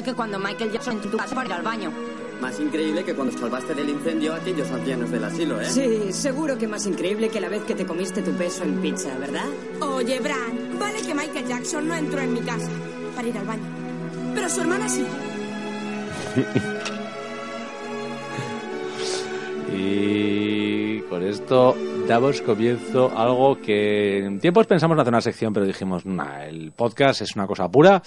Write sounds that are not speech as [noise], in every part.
increíble que cuando Michael Jackson entró en tu casa para ir al baño. Más increíble que cuando salvaste del incendio a aquellos ancianos del asilo, ¿eh? Sí, seguro que más increíble que la vez que te comiste tu peso en pizza, ¿verdad? Oye, Bran, vale que Michael Jackson no entró en mi casa para ir al baño. Pero su hermana sí. [laughs] Y con esto damos comienzo a algo que en tiempos pensamos en hacer una sección, pero dijimos, nah, el podcast es una cosa pura,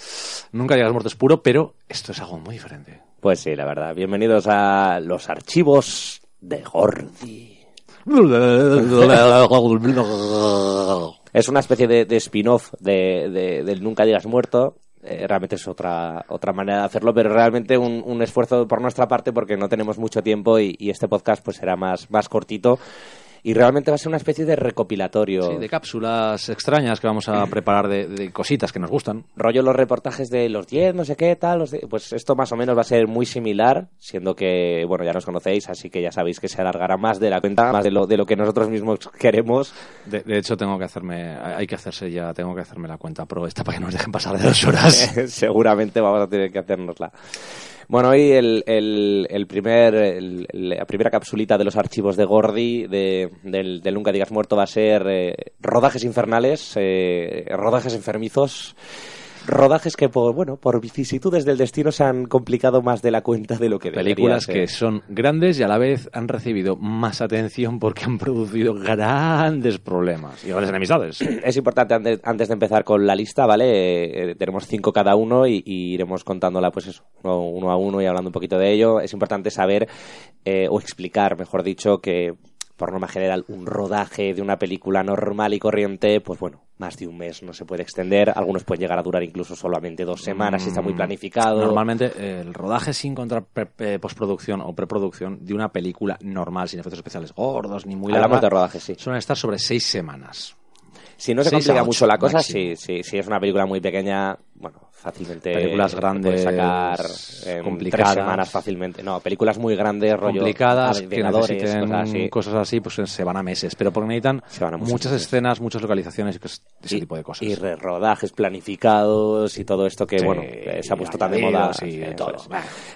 nunca llegas muerto es puro, pero esto es algo muy diferente. Pues sí, la verdad. Bienvenidos a los archivos de Gordy. Es una especie de, de spin-off de, de- del Nunca Digas Muerto. Eh, realmente es otra, otra manera de hacerlo, pero realmente un, un esfuerzo por nuestra parte porque no tenemos mucho tiempo y, y este podcast pues será más, más cortito. Y realmente va a ser una especie de recopilatorio. Sí, de cápsulas extrañas que vamos a [clears throat] preparar de, de cositas que nos gustan. rollo los reportajes de los 10, no sé qué, tal, los de- pues esto más o menos va a ser muy similar, siendo que, bueno, ya nos conocéis, así que ya sabéis que se alargará más de la cuenta, más de lo, de lo que nosotros mismos [laughs] queremos. De, de hecho, tengo que hacerme, hay que hacerse ya, tengo que hacerme la cuenta pro esta para que nos dejen pasar de dos horas. [laughs] Seguramente vamos a tener que hacérnosla. Bueno, hoy el, el, primer, la primera capsulita de los archivos de Gordy, de, del, del Nunca Digas Muerto, va a ser eh, rodajes infernales, eh, rodajes enfermizos, rodajes que por, bueno, por vicisitudes del destino se han complicado más de la cuenta de lo que Películas ser. que son grandes y a la vez han recibido más atención porque han producido grandes problemas y grandes enemistades. [clears throat] Es importante antes, antes de empezar con la lista, ¿vale? Eh, eh, tenemos cinco cada uno y, y iremos contándola, pues eso, uno, uno a uno y hablando un poquito de ello. Es importante saber eh, o explicar, mejor dicho, que por norma general un rodaje de una película normal y corriente, pues bueno, más de un mes no se puede extender. Algunos pueden llegar a durar incluso solamente dos semanas si está muy Mm, planificado. Normalmente eh, el rodaje sin contra eh, postproducción o preproducción de una película normal, sin efectos especiales gordos ni muy larga, de rodaje, sí. suelen estar sobre seis semanas. Si no se complica mucho la cosa, sí, sí, si es una película muy pequeña, bueno, fácilmente Películas grandes, sacar complicadas. tres semanas fácilmente. No, películas muy grandes, rollo complicadas que necesiten cosas así. cosas así, pues se van a meses, pero porque necesitan Se van a muchos muchas meses. escenas, muchas localizaciones y cos- ese y, tipo de cosas. y rodajes planificados y todo esto que, Sí, bueno, eh, se ha puesto tan de moda. sí, todo. es.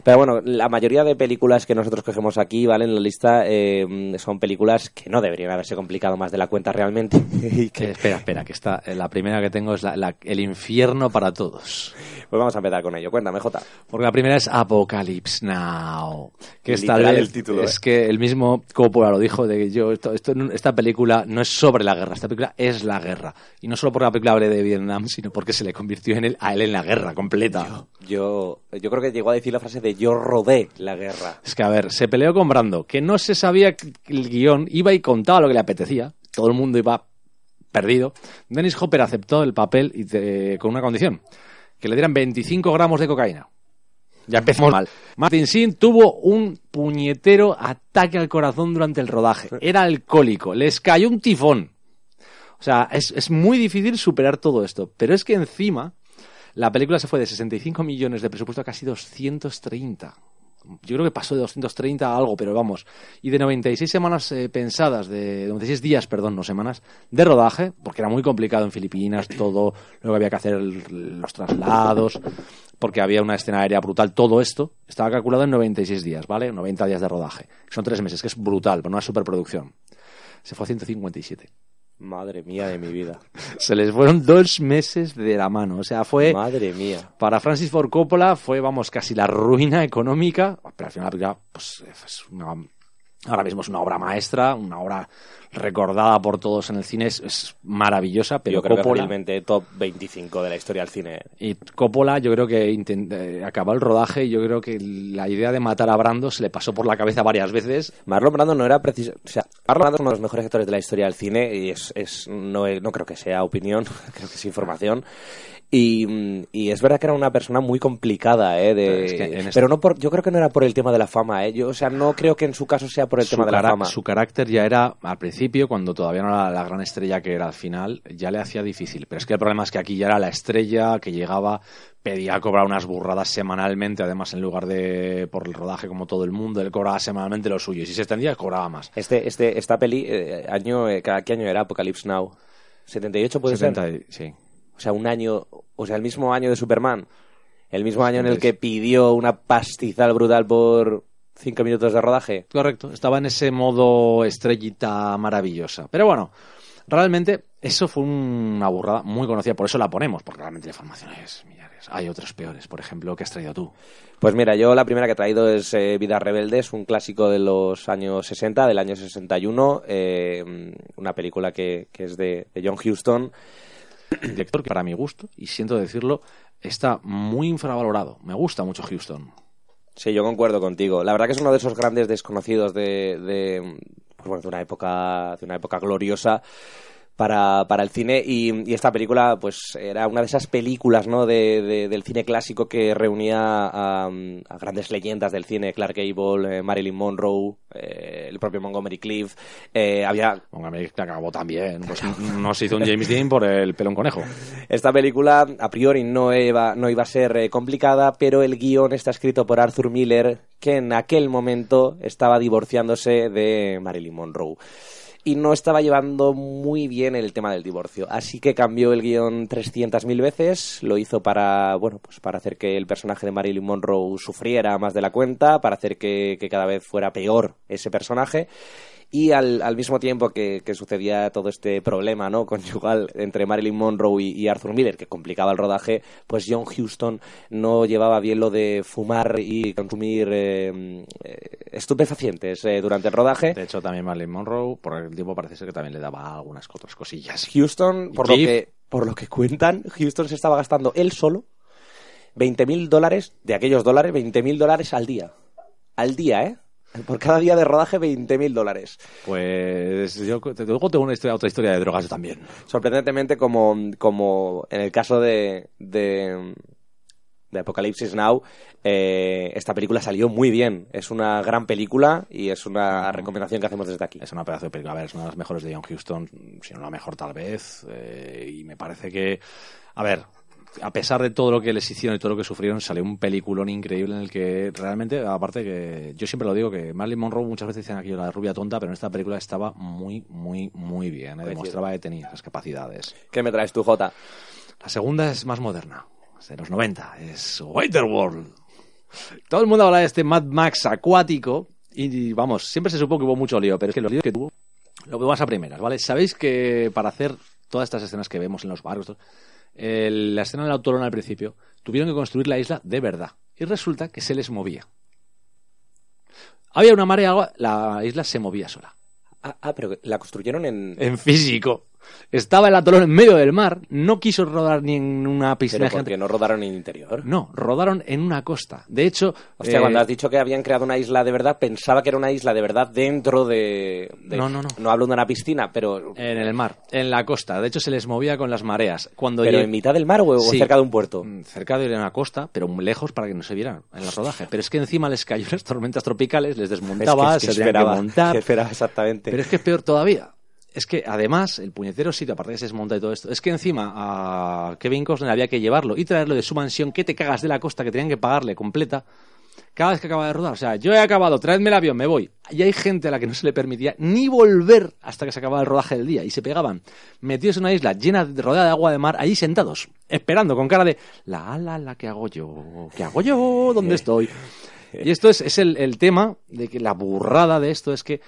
Pero bueno, la mayoría de películas que nosotros cogemos aquí, ¿vale? En la lista, eh, son películas que no deberían haberse complicado más de la cuenta realmente. [laughs] y Eh, que, espera, espera, que está, eh, la primera que tengo es la- la- el infierno para todos. Pues vamos a empezar con ello. Cuéntame, Jota. Porque la primera es Apocalypse Now. Que es tal vez- el título, es ¿eh? que el mismo Coppola lo dijo de que yo esto, esto- esta película no es sobre la guerra, esta película es la guerra. Y no solo porque la película hable de Vietnam, sino porque se le convirtió en él, a él en la guerra completa. Yo, yo creo que llegó a decir la frase de yo rodé la guerra. Es que, a ver, se peleó con Brando, que no se sabía que el guion, iba y contaba lo que le apetecía. Todo el mundo iba perdido. Dennis Hopper aceptó el papel y te- con una condición, que le dieran 25 gramos de cocaína. Ya empezamos mal. Martin Sin tuvo un puñetero ataque al corazón durante el rodaje. Era alcohólico. Les cayó un tifón. O sea, es, es muy difícil superar todo esto. Pero es que encima, la película se fue de 65 millones de presupuesto a casi 230. Yo creo que pasó de 230 a algo, pero vamos. Y de 96 semanas eh, pensadas, de 96 días, perdón, no semanas, de rodaje, porque era muy complicado en Filipinas, todo lo que había que hacer, los traslados, porque había una escena aérea brutal, todo esto estaba calculado en 96 días, ¿vale? 90 días de rodaje. Son tres meses, que es brutal, pero no es superproducción. Se fue a 157. Madre mía de mi vida. [laughs] Se les fueron dos meses de la mano. O sea, fue. Madre mía. Para Francis Ford Coppola fue, vamos, casi la ruina económica. Pero al final pues, es una, ahora mismo es una obra maestra, una obra recordada por todos en el cine. Es, es maravillosa, pero yo creo que Coppola. fácilmente top 25 de la historia del cine. Y Coppola, yo creo que intent- eh, acabó el rodaje y yo creo que la idea de matar a Brando se le pasó por la cabeza varias veces. Marlon Brando no era preciso. O sea, Marlon Brando es uno de los mejores actores de la historia del cine y es, es no, no creo que sea opinión, [laughs] creo que es información. Y, y es verdad que era una persona muy complicada, ¿eh? de- Es que en este- Pero no por, yo creo que no era por el tema de la fama, ¿eh? Yo, o sea, no creo que en su caso sea por el su, tema de la fama. su carácter ya era, al principio, cuando todavía no era la gran estrella que era al final, ya le hacía difícil. Pero es que el problema es que aquí ya era la estrella que llegaba, pedía cobrar unas burradas semanalmente, además en lugar de por el rodaje como todo el mundo, él cobraba semanalmente lo suyo. Y si se extendía, cobraba más. Este, este, esta peli, eh, año, eh, ¿qué año era Apocalypse Now? ¿78 puede 70 ser? sí. O sea, un año, o sea, el mismo año de Superman. El mismo año en el que pidió una pastizal brutal por cinco minutos de rodaje. Correcto, estaba en ese modo estrellita maravillosa. Pero bueno, realmente eso fue una burrada muy conocida, por eso la ponemos, porque realmente la información es millares. Hay otros peores, por ejemplo, que has traído tú. Pues mira, yo la primera que he traído es eh, Vidas Rebeldes, un clásico de los años 60, del año 61, eh, una película que, que es de, de John Huston. Director que para mi gusto, y siento decirlo, está muy infravalorado. Me gusta mucho Houston. Sí, yo concuerdo contigo. La verdad que es uno de esos grandes desconocidos de, de, pues de una época, de una época gloriosa para, para el cine y, y esta película pues era una de esas películas ¿no? de, de- del cine clásico que reunía a, a grandes leyendas del cine, Clark Gable, eh, Marilyn Monroe, eh, el propio Montgomery Clift, eh, había Póngame que acabó también. Pues no se hizo un James Dean por el pelón conejo. Esta película a priori no iba, no iba a ser eh, complicada, pero el guion está escrito por Arthur Miller, que en aquel momento estaba divorciándose de Marilyn Monroe. Y no estaba llevando muy bien el tema del divorcio. Así que cambió el guion 300.000 veces. Lo hizo para, bueno, pues para hacer que el personaje de Marilyn Monroe sufriera más de la cuenta, para hacer que, que cada vez fuera peor ese personaje. Y al, al mismo tiempo que, que sucedía todo este problema ¿no? conyugal entre Marilyn Monroe y, y Arthur Miller, que complicaba el rodaje, pues John Huston no llevaba bien lo de fumar y consumir eh, eh, estupefacientes eh, durante el rodaje. De hecho, también Marilyn Monroe, por el tiempo parece ser que también le daba algunas otras cosillas. Houston, ¿Y por lo, que, por lo que cuentan, Houston se estaba gastando él solo 20.000 dólares, de aquellos dólares, 20.000 dólares al día. Al día, ¿eh? Por cada día de rodaje, 20.000 dólares. Pues yo te- luego tengo una historia, otra historia de drogas también. sorprendentemente como, como en el caso de, de, de Apocalipsis Now, eh, esta película salió muy bien. Es una gran película y es una recomendación que hacemos desde aquí. Es una pedazo de película. A ver, es una de las mejores de John Huston, si no la mejor tal vez. eh, y me parece que, a ver, a pesar de todo lo que les hicieron y todo lo que sufrieron, salió un peliculón increíble en el que realmente, aparte que yo siempre lo digo, que Marilyn Monroe muchas veces dicen aquí la rubia tonta, pero en esta película estaba muy, muy, muy bien. eh, demostraba que tenía esas capacidades. ¿Qué me traes tú, Jota? La segunda es más moderna, es de los 90, es Waterworld. Todo el mundo habla de este Mad Max acuático y vamos, siempre se supo que hubo mucho lío, pero es que los líos que tuvo lo vemos a primeras, ¿vale? Sabéis que para hacer todas estas escenas que vemos en los barcos, todo, el- la escena del autolón al principio, tuvieron que construir la isla de verdad y resulta que se les movía. Había una marea, agua, la isla se movía sola. Ah, ah, pero la construyeron en... En físico. Estaba el atolón en medio del mar, no quiso rodar ni en una piscina Pero porque no rodaron en interior. No, rodaron en una costa. De hecho, Hostia, eh, cuando has dicho que habían creado una isla de verdad, pensaba que era una isla de verdad dentro de... de- No, no, no. No hablo de una piscina, pero... en el mar, en la costa. De hecho, se les movía con las mareas. Cuando ¿Pero lleg- en mitad del mar o, Sí. cerca de un puerto? Mm, cerca de una costa, pero muy lejos para que no se vieran en el rodaje. Pero es que encima les cayó [laughs] las tormentas tropicales, les desmontaba, Es que- es que se tenían que esperaba, montar. que esperaba exactamente. Pero es que es peor todavía. Es que además, el puñetero sitio, aparte de que se desmonta y todo esto, es que encima a Kevin Costner había que llevarlo y traerlo de su mansión, que te cagas de la costa, que tenían que pagarle completa, cada vez que acaba de rodar. O sea, yo he acabado, traedme el avión, me voy. Y hay gente a la que no se le permitía ni volver hasta que se acababa el rodaje del día. Y se pegaban metidos en una isla llena, de, rodeada de agua de mar, allí sentados, esperando con cara de, la, la, la, ¿qué hago yo? ¿Qué hago yo? ¿Dónde estoy? Y esto es, es el, el tema de que la burrada de esto es que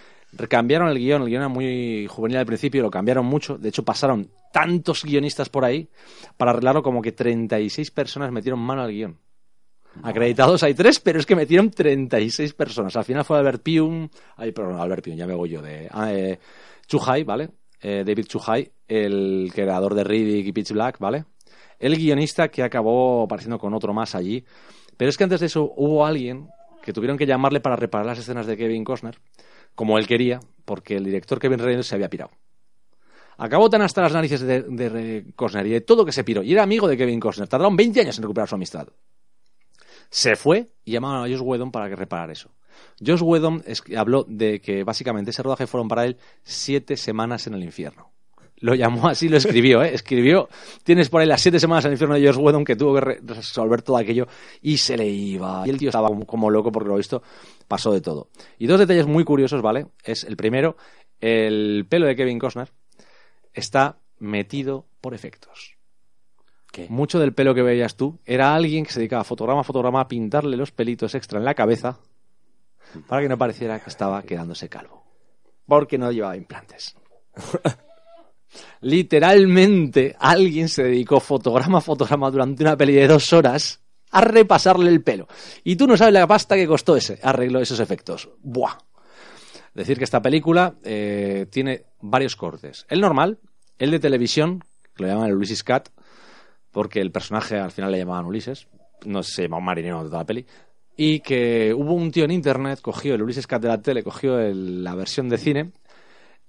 cambiaron el guion, el guion era muy juvenil al principio, lo cambiaron mucho, de hecho pasaron tantos guionistas por ahí para arreglarlo como que 36 personas metieron mano al guion. Acreditados hay tres, pero es que metieron 36 personas. Al final fue Albert Pium, ay, perdón, Albert Pium, ya me voy yo de ah, eh, Chuhai, ¿vale? Eh, David Chuhai, el creador de Riddick y Pitch Black, ¿vale? El guionista que acabó apareciendo con otro más allí. Pero es que antes de eso hubo alguien que tuvieron que llamarle para reparar las escenas de Kevin Costner, como él quería, porque el director Kevin Reynolds se había pirado. Acabó tan hasta las narices de, de y de todo que se piró. Y era amigo de Kevin Costner. Tardaron 20 años en recuperar su amistad. Se fue y llamaron a Josh Whedon para que reparara eso. Josh Whedon es- habló de que básicamente ese rodaje fueron para él siete semanas en el infierno. Lo llamó así, lo escribió, ¿eh? Escribió, tienes por ahí las siete semanas en el infierno de Josh Whedon que tuvo que re- resolver todo aquello y se le iba. Y el tío estaba como, como loco porque lo visto pasó de todo. Y dos detalles muy curiosos, ¿vale? Es el primero, el pelo de Kevin Costner está metido por efectos. ¿Qué? Mucho del pelo que veías tú era alguien que se dedicaba fotograma a fotograma a pintarle los pelitos extra en la cabeza para que no pareciera que estaba quedándose calvo. Porque no llevaba implantes. [laughs] Literalmente, alguien se dedicó fotograma a fotograma durante una peli de dos horas a repasarle el pelo. Y tú no sabes la pasta que costó ese arreglo esos efectos. ¡Buah! Decir que esta película eh, tiene varios cortes. El normal, el de televisión, que lo llaman el Ulysses Cat, porque el personaje al final le llamaban Ulises, no se llamaba un marinero de toda la peli, y que hubo un tío en internet, cogió el Ulises Cat de la tele, cogió el- la versión de cine,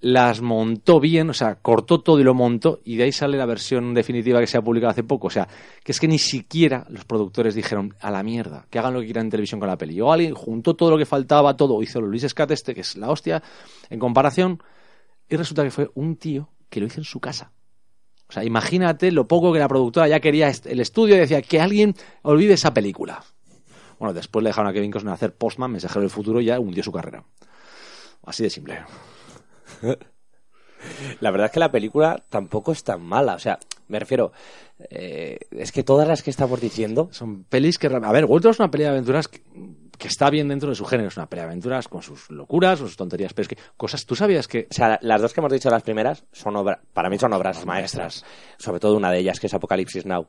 las montó bien, o sea, cortó todo y lo montó, y de ahí sale la versión definitiva que se ha publicado hace poco. O sea, que es que ni siquiera los productores dijeron a la mierda, que hagan lo que quieran en televisión con la peli. O alguien juntó todo lo que faltaba, todo, hizo el Ulises Cat este, que es la hostia, en comparación, y resulta que fue un tío que lo hizo en su casa. O sea, imagínate lo poco que la productora ya quería el estudio y decía que alguien olvide esa película. Bueno, después le dejaron a Kevin Costner hacer Postman, Mensajero del Futuro, y ya hundió su carrera. Así de simple. [laughs] La verdad es que la película tampoco es tan mala. O sea, me refiero. eh, es que todas las que estamos diciendo. Son pelis que... A ver, World es una peli de aventuras que, que está bien dentro de su género. Es una peli de aventuras con sus locuras, con sus tonterías, pero es que cosas... ¿Tú sabías que O sea, las dos que hemos dicho las primeras son obra, para mí son obras maestras. Sobre todo una de ellas, que es Apocalipsis Now.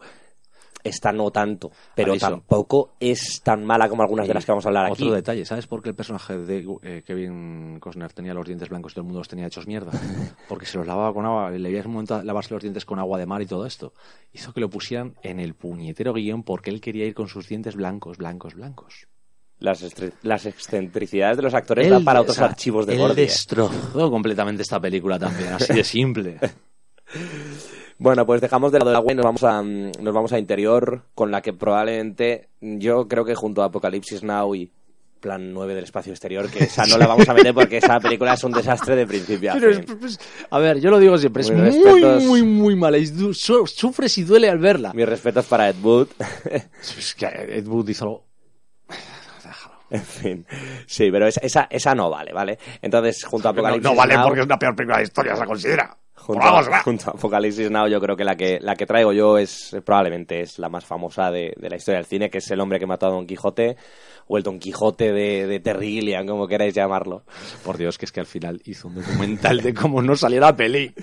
Esta no tanto, pero Aviso. tampoco es tan mala como algunas de las que vamos a hablar aquí. Otro detalle, ¿sabes por qué el personaje de eh, Kevin Costner tenía los dientes blancos y todo el mundo los tenía hechos mierda? [laughs] Porque se los lavaba con agua, le veías un momento a lavarse los dientes con agua de mar y todo esto. Hizo que lo pusieran en el puñetero guion porque él quería ir con sus dientes blancos, blancos, blancos. Las, las excentricidades de los actores dan para otros o sea, archivos de él destrozó completamente esta película también, así de simple. [laughs] Bueno, pues dejamos de lado el agua y nos vamos a mm, nos vamos a interior con la que probablemente yo creo que junto a Apocalipsis Now y Plan 9 del espacio exterior que esa no la vamos a meter porque esa película es un desastre de principio a Pero es- fin. pues, a ver, yo lo digo siempre, es muy, respetos. muy, muy mala. y su- sufres y duele al verla. Mis respetos para Ed Wood. Es que Ed Wood hizo algo... Déjalo. en fin. Sí, pero esa, esa, esa no vale, ¿vale? Entonces, junto a No, Apocalipsis no vale Now, porque es una peor película de historia, se considera. Junto, vamos, a, va. junto a Apocalipsis Now, yo creo que la que, la que traigo yo es probablemente es la más famosa de, de la historia del cine, que es El hombre que mató a Don Quijote, o el Don Quijote de, de Terry Gilliam, como queráis llamarlo. Por Dios, que es que al final hizo un documental de cómo no salió la peli.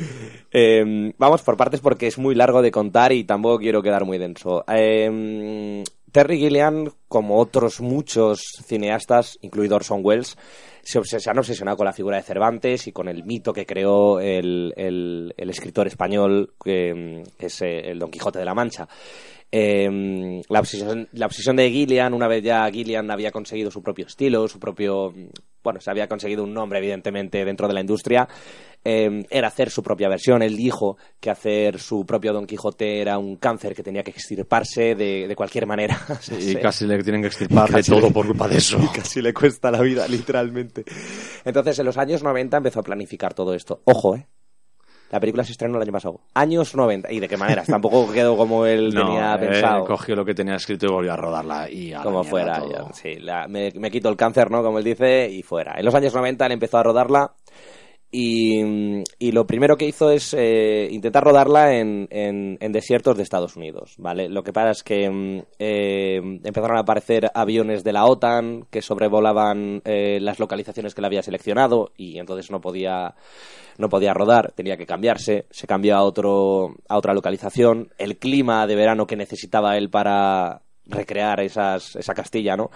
Eh, vamos por partes porque es muy largo de contar y tampoco quiero quedar muy denso. Eh, Terry Gilliam, como otros muchos cineastas, incluido Orson Welles, se, han obsesionado con la figura de Cervantes y con el mito que creó el, el- escritor español que, que es eh, el Don Quijote de la Mancha. Eh, la, obsesión, la obsesión de Gillian, una vez ya Gillian había conseguido su propio estilo, su propio. Bueno, se había conseguido un nombre, evidentemente, dentro de la industria, eh, era hacer su propia versión. Él dijo que hacer su propio Don Quijote era un cáncer que tenía que extirparse de, de cualquier manera. [laughs] Y Sí. casi le tienen que extirpar de todo le- por culpa de eso. Y casi le cuesta la vida, literalmente. Entonces, en los años 90 empezó a planificar todo esto. Ojo, ¿eh? La película se estrenó el año pasado. Años 90. ¿Y de qué maneras? Tampoco [laughs] quedó como él tenía eh, pensado. cogió lo que tenía escrito y volvió a rodarla. Y a como fuera. ya, sí, la- me, me quito el cáncer, ¿no? Como él dice, y fuera. En los años 90 él empezó a rodarla y, y lo primero que hizo es eh, intentar rodarla en, en- en desiertos de Estados Unidos, ¿vale? Lo que pasa es que mm, eh, empezaron a aparecer aviones de la OTAN que sobrevolaban eh, las localizaciones que él había seleccionado y entonces no podía no podía rodar, tenía que cambiarse, se cambió a otro a otra localización, el clima de verano que necesitaba él para recrear esas, esa Castilla, ¿no?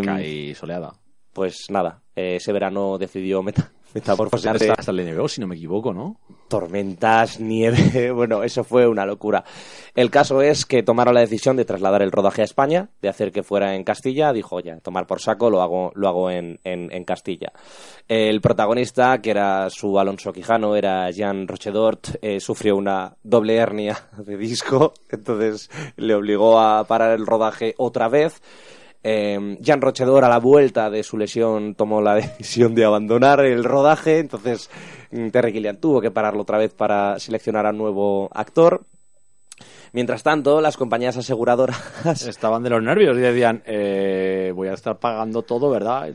Seca y soleada. pues nada, eh, ese verano decidió meta- Hasta, hasta le nevó, si no me equivoco, ¿no? tormentas, nieve, [laughs] bueno, eso fue una locura. El caso es que tomaron la decisión de trasladar el rodaje a España, de hacer que fuera en Castilla, dijo, ya, tomar por saco, lo hago, lo hago en, en, en Castilla. El protagonista, que era su Alonso Quijano, era Jean Rochedort, eh, sufrió una doble hernia [laughs] de disco, entonces le obligó a parar el rodaje otra vez. Eh, Jan Rochedor a la vuelta de su lesión tomó la [laughs] decisión de abandonar el rodaje, entonces mm, Terry Gilliam tuvo que pararlo otra vez para seleccionar a un nuevo actor. Mientras tanto, las compañías aseguradoras [laughs] Estaban de los nervios y decían, eh, voy a estar pagando todo, ¿verdad?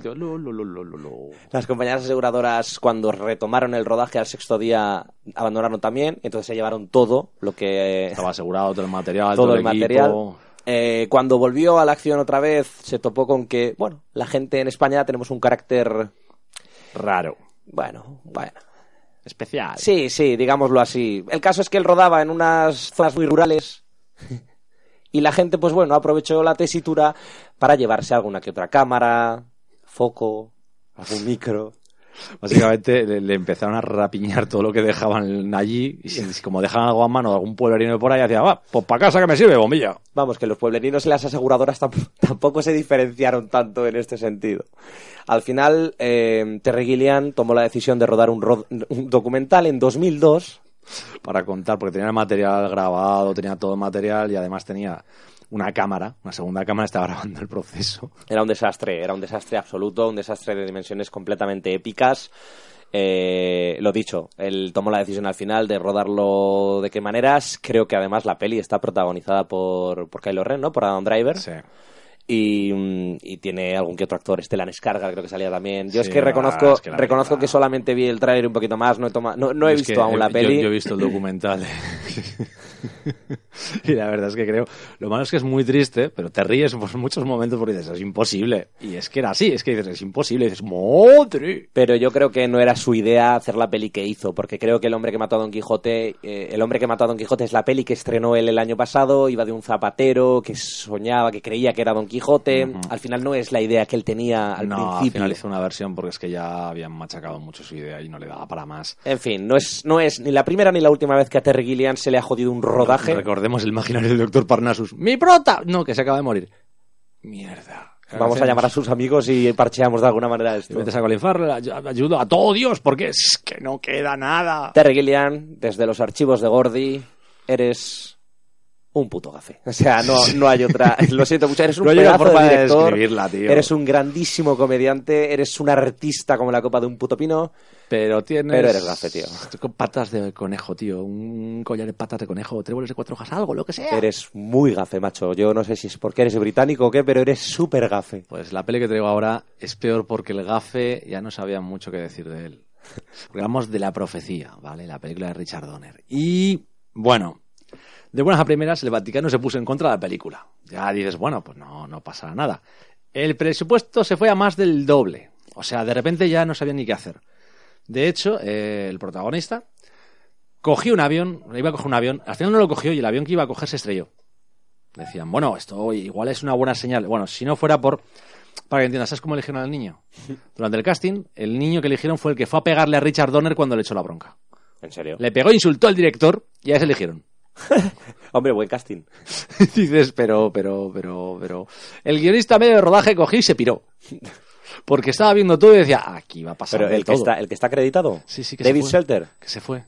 Las compañías aseguradoras, cuando retomaron el rodaje al sexto día, abandonaron también. Entonces se llevaron todo lo que. Estaba asegurado todo el material, todo el equipo. material. Eh, cuando volvió a la acción otra vez, se topó con que, bueno, la gente en España tenemos un carácter. Raro. Bueno, bueno. Especial. Sí, sí, digámoslo así. El caso es que él rodaba en unas zonas muy rurales. Y la gente, pues bueno, aprovechó la tesitura para llevarse alguna que otra cámara, foco, algún micro. Básicamente le, le empezaron a rapiñar todo lo que dejaban allí y si, como dejaban algo a mano de algún pueblerino por ahí, hacía, va, pues para casa que me sirve, bombilla. Vamos, que los pueblerinos y las aseguradoras tamp- [laughs] tampoco se diferenciaron tanto en este sentido. Al final, eh, Terry Gilliam tomó la decisión de rodar un, ro- un documental en 2002. Para contar, porque tenía el material grabado, tenía todo el material y además tenía una cámara, una segunda cámara, estaba grabando el proceso. Era un desastre, era un desastre absoluto, un desastre de dimensiones completamente épicas. Eh, lo dicho, él tomó la decisión al final de rodarlo de qué maneras. Creo que además la peli está protagonizada por, por Kylo Ren, ¿no? Por Adam Driver. Sí. Y, mm, y tiene algún que otro actor, Stellan Skarsgård creo que salía también. Yo es que reconozco, es que reconozco que solamente vi el tráiler un poquito más, no he, toma- no, no he Es visto aún la eh, peli. Yo, yo he visto el documental. [laughs] [laughs] y la verdad es que creo. Lo malo es que es muy triste, pero te ríes por muchos momentos porque dices, es imposible. Y es que era así, es que dices, es imposible. Y dices, ¡madre! Pero yo creo que no era su idea hacer la peli que hizo, porque creo que El hombre que mató a Don Quijote, eh, El hombre que mató a Don Quijote es la peli que estrenó él el año pasado, iba de un zapatero que soñaba, que creía que era Don Quijote. Al final no es la idea que él tenía al no, al principio. final hizo una versión porque es que ya habían machacado mucho su idea y no le daba para más. En fin, no es, no es ni la primera ni la última vez que a Terry Gilliam se le ha jodido un rodaje. Recordemos el imaginario del doctor Parnassus. ¡Mi prota! No, que se acaba de morir. Mierda. ¿Qué Vamos a llamar a sus amigos y parcheamos de alguna manera esto. metes a Colin Farrell, ayudo a todo Dios, porque es que no queda nada. Terry Gilliam, desde los archivos de Gordy, eres un puto gafe. O sea, no, no hay otra. [laughs] Lo siento mucho, eres un No pedazo forma de director. describirla, tío. Eres un grandísimo comediante, eres un artista como la copa de un puto pino. Pero tienes. Pero eres gafe, tío. Con patas de conejo, tío. Un collar de patas de conejo, tréboles de cuatro hojas, algo, lo que sea. Eres muy gafe, macho. Yo no sé si es porque eres británico o qué, pero eres súper gafe. Pues la peli que traigo ahora es peor porque el gafe ya no sabía mucho que decir de él. [laughs] Hablamos de La Profecía, ¿vale? La película de Richard Donner. Y, bueno, de buenas a primeras, el Vaticano se puso en contra de la película. Ya dices, bueno, pues no, no pasa nada. El presupuesto se fue a más del doble. O sea, de repente ya no sabían ni qué hacer. De hecho, eh, el protagonista cogió un avión, iba a coger un avión, al final no lo cogió y el avión que iba a coger se estrelló. Decían, bueno, esto igual es una buena señal. Bueno, si no fuera por... Para que entiendas, ¿sabes cómo eligieron al niño? [laughs] Durante el casting, el niño que eligieron fue el que fue a pegarle a Richard Donner cuando le echó la bronca. En serio. Le pegó, insultó al director y a ese eligieron. [laughs] Hombre, buen casting. [laughs] Dices, pero, pero, pero, pero... El guionista medio de rodaje cogió y se piró. Porque estaba viendo todo y decía, aquí va a pasar Pero el que, está, el que está acreditado. Sí, sí, que David se fue. Shelter. Que se fue.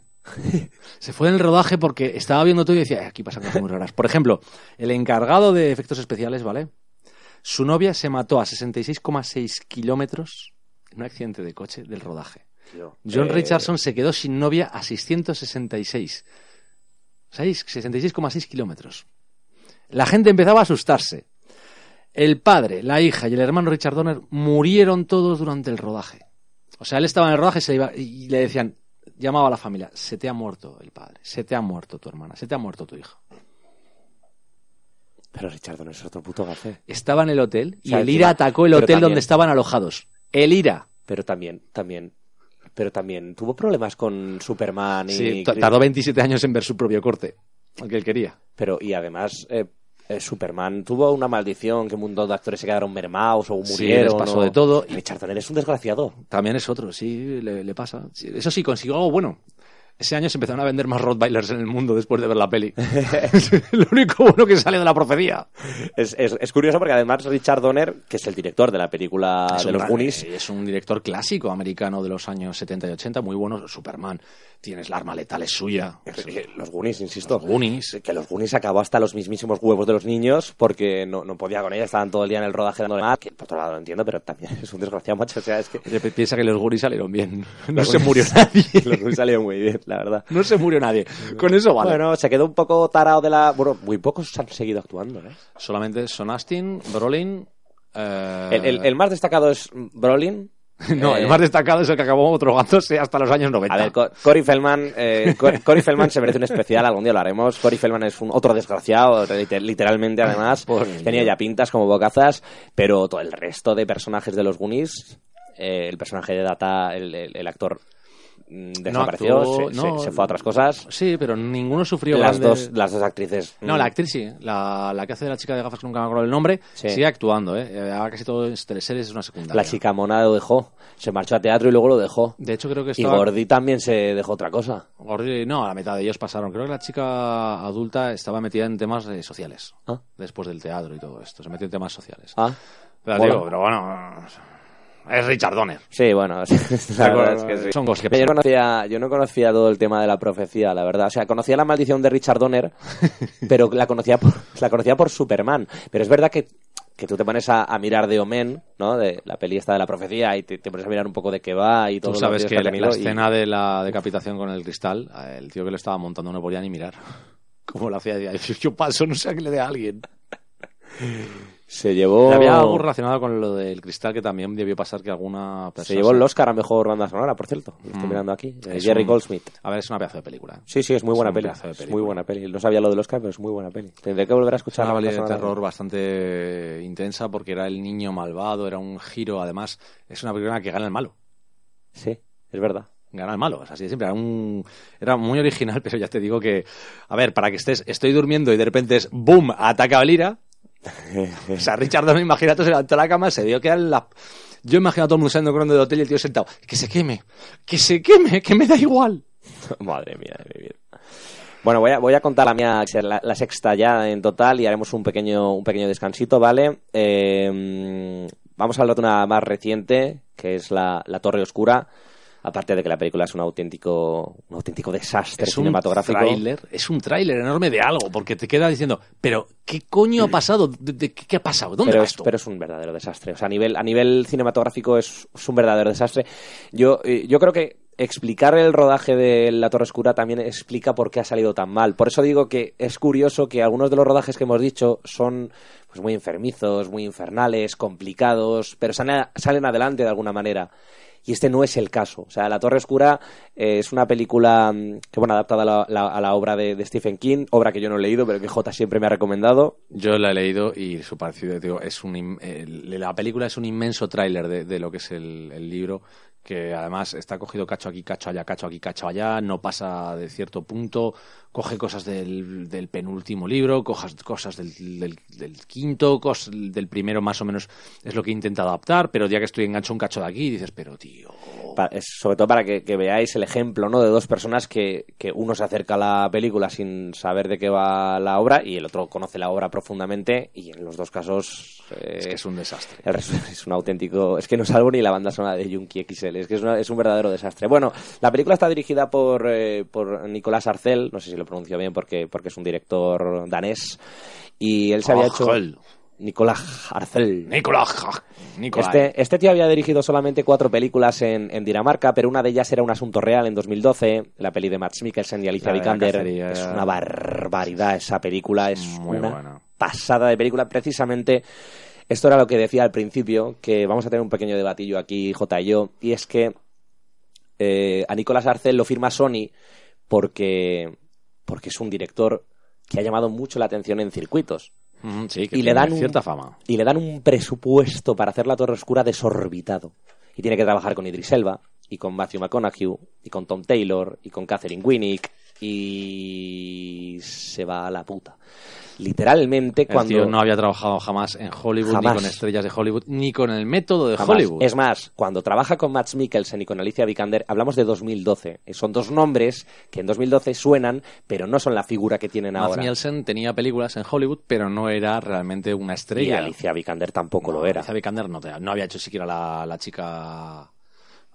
se fue en el rodaje porque estaba viendo todo y decía, "Eh, aquí pasan cosas muy raras. Por ejemplo, el encargado de efectos especiales, ¿vale? Su novia se mató a 66,6 kilómetros en un accidente de coche del rodaje. John Eh, Richardson se quedó sin novia a 666. ¿Sabéis? 66,6 kilómetros. La gente empezaba a asustarse. El padre, la hija y el hermano Richard Donner murieron todos durante el rodaje. O sea, él estaba en el rodaje y, se iba- y le decían, llamaba a la familia, se te ha muerto el padre, se te ha muerto tu hermana, se te ha muerto tu hija. Pero Richard Donner es otro puto gafe. Estaba en el hotel y O sea, el IRA atacó el hotel también- donde estaban alojados. El IRA. Pero también, también. Pero también tuvo problemas con Superman y. Sí, tardó 27 años en ver su propio corte, el que él quería. Pero, y además, eh, eh, Superman tuvo una maldición que un montón de actores se quedaron mermados o Sí, murieron. les pasó o- de todo. Y Richard Donner es un desgraciado. También es otro, sí, le, le pasa. Sí, eso sí, consiguió algo bueno. Ese año se empezaron a vender más Rottweilers en el mundo después de ver la peli. [laughs] Lo único bueno que sale de la profecía. Es, es- es curioso porque además Richard Donner, que es el director de la película Es de los Goonies, Es un director clásico americano de los años 70 y 80, muy bueno. Superman, tienes la arma letal, es suya. eh, los Goonies, insisto. Los Goonies. Que los Goonies acabó hasta los mismísimos huevos de los niños porque no, no podía con ella, estaban todo el día en el rodaje dándole más, que por otro lado lo entiendo, pero también [laughs] es un desgraciado macho, o sea, es que Oye, pi- Piensa que los Goonies salieron bien. [laughs] No Los se murió [laughs] nadie. los Goonies salieron muy bien, la verdad. No se murió nadie. Con eso vale. Bueno, se quedó un poco tarado de la... Bueno, muy pocos han seguido actuando, ¿eh? Solamente Son Astin, Brolin. eh, El, el- el más destacado es Brolin. [laughs] No, el Eh, más destacado es el que acabó drogándose hasta los años 90. A ver, Co- Cory Feldman, eh, Co- [laughs] Cory Feldman se merece un especial, algún día lo haremos. Cory Feldman es un otro desgraciado, liter- literalmente además. [laughs] Pobre Tenía ya pintas como bocazas, pero todo el resto de personajes de los Goonies, eh, el personaje de Data, el, el- el actor mm, desapareció, actuó, se, no. se- se fue a otras cosas. Sí, pero ninguno sufrió Las grandes- dos, las dos actrices. No, mm, la actriz sí. La, la que hace de la chica de gafas, que nunca me acuerdo el nombre, Sí. sigue actuando, ¿eh? Eh, Ahora casi todo teleseries es una secundaria. La chica mona lo dejó. Se marchó a teatro y luego lo dejó. De hecho, creo que Y. Gordy también se dejó otra cosa. Gordi- no, la mitad de ellos pasaron. Creo que la chica adulta estaba metida en temas eh, sociales. Ah. Después del teatro y todo esto. Se metió en temas sociales. Ah, Pero, mola. digo, pero bueno... Es Richard Donner. Sí, bueno, [laughs] la verdad es que sí. Son cosas que Yo no, conocía, yo no conocía todo el tema de la profecía, la verdad. O sea, conocía la maldición de Richard Donner, [laughs] pero la conocía por, la conocía por Superman. Pero es verdad que, que tú te pones a, a mirar de Omen, ¿no? De la peli esta de la profecía, y te, te pones a mirar un poco de qué va y todo Tú lo sabes que la, y- escena de la decapitación con el cristal, el tío que lo estaba montando no podía ni mirar. [laughs] Como lo hacía, decía, yo paso, no sé a qué le dé a alguien. Se llevó... Había algo relacionado con lo del cristal que también debió pasar que alguna persona... Se llevó el Oscar a Mejor Banda Sonora, por cierto. Lo estoy Mm. mirando aquí. Es Jerry un- Goldsmith. A ver, es una pedazo de película. ¿eh? Sí, sí, es muy buena peli. Es muy buena peli. No sabía lo del Oscar, pero es muy buena peli. Tendré que volver a Es escuchar una la peli de terror bastante intensa porque era el niño malvado, era un giro, además, es una película que gana el malo. Sí, es verdad. Gana el malo, es así de siempre. Era, un, era muy original, [laughs] pero ya te digo que, a ver, para que estés, estoy durmiendo y de repente es ¡boom! Ataca a Valira. [laughs] o sea, Richard Donner, imagínate, se levantó la cama, se vio que era la... Yo imagino a todo el mundo saliendo corriendo del hotel y el tío sentado. Que se queme, que se queme, que me da igual. [laughs] Madre mía de mi. Bueno, voy a, voy a contar la mía, la, sexta ya en total, y haremos un pequeño, un pequeño descansito, ¿vale? Eh, vamos a hablar de una más reciente, que es la Torre Oscura. Aparte de que la película es un auténtico, un auténtico desastre Es un cinematográfico. tráiler, es un tráiler enorme de algo, porque te queda diciendo, pero ¿qué coño ha pasado? ¿De, de- qué, qué ha pasado? ¿Dónde pero va es, esto? pero es un verdadero desastre. O sea, a nivel, a nivel cinematográfico es, es un verdadero desastre. Yo, eh, yo creo que explicar el rodaje de La Torre Oscura también explica por qué ha salido tan mal. Por eso digo que es curioso que algunos de los rodajes que hemos dicho son pues muy enfermizos, muy infernales, complicados, pero salen, salen adelante de alguna manera. Y este no es el caso. O sea, La Torre Oscura eh, es una película mm, que, bueno, adaptada a la, la- a la obra de, Stephen King, obra que yo no he leído, pero que J siempre me ha recomendado. Yo la he leído y su parecido, es un, el- la película es un inmenso tráiler de, lo que es el libro, que además está cogido cacho aquí, cacho allá, cacho aquí, cacho allá, no pasa de cierto punto, coge cosas del, del penúltimo libro, cojas, cosas del, del- del quinto, cosas del primero más o menos es lo que he intentado adaptar, pero ya que estoy engancho un cacho de aquí, dices, pero tío... Pa- sobre todo para que, que veáis el ejemplo ¿no? de dos personas que, que uno se acerca a la película sin saber de qué va la obra y el otro conoce la obra profundamente y en los dos casos eh, Es que es un desastre. es un auténtico es que no salvo ni la banda sonora de Junkie XL es que es, una- es un verdadero desastre bueno la película está dirigida por eh, por Nicolás Arcel no sé si lo pronuncio bien porque porque es un director danés y él se había hecho. Nicolás Arcel Nicolás, Nicolás. este, este tío había dirigido solamente cuatro películas en, en Dinamarca, pero una de ellas era Un Asunto Real en 2012, la peli de Max Mikkelsen y Alicia Vikander. cacería. Es una barbaridad esa película, es Muy una buena. pasada de película. Precisamente, esto era lo que decía al principio, que vamos a tener un pequeño debatillo aquí, J y yo, y es que eh, a Nicolás Arcel lo firma Sony porque, porque es un director que ha llamado mucho la atención en circuitos Mm, sí, que y le dan un- cierta fama. y le dan un presupuesto para hacer la Torre Oscura desorbitado. Y tiene que trabajar con Idris Elba, y con Matthew McConaughey, y con Tom Taylor, y con Catherine Winnick, y se va a la puta. Literalmente El cuando tío no había trabajado jamás en Hollywood, Jamás. ni con estrellas de Hollywood, ni con el método de Jamás. Hollywood. Es más, cuando trabaja con Max Mikkelsen y con Alicia Vikander, hablamos de 2012. Son dos nombres que en 2012 suenan, pero no son la figura que tienen ahora. Mikkelsen tenía películas en Hollywood, pero no era realmente una Y estrella. Alicia Vikander tampoco No, lo era. Alicia Vikander no, no había hecho siquiera la, la chica...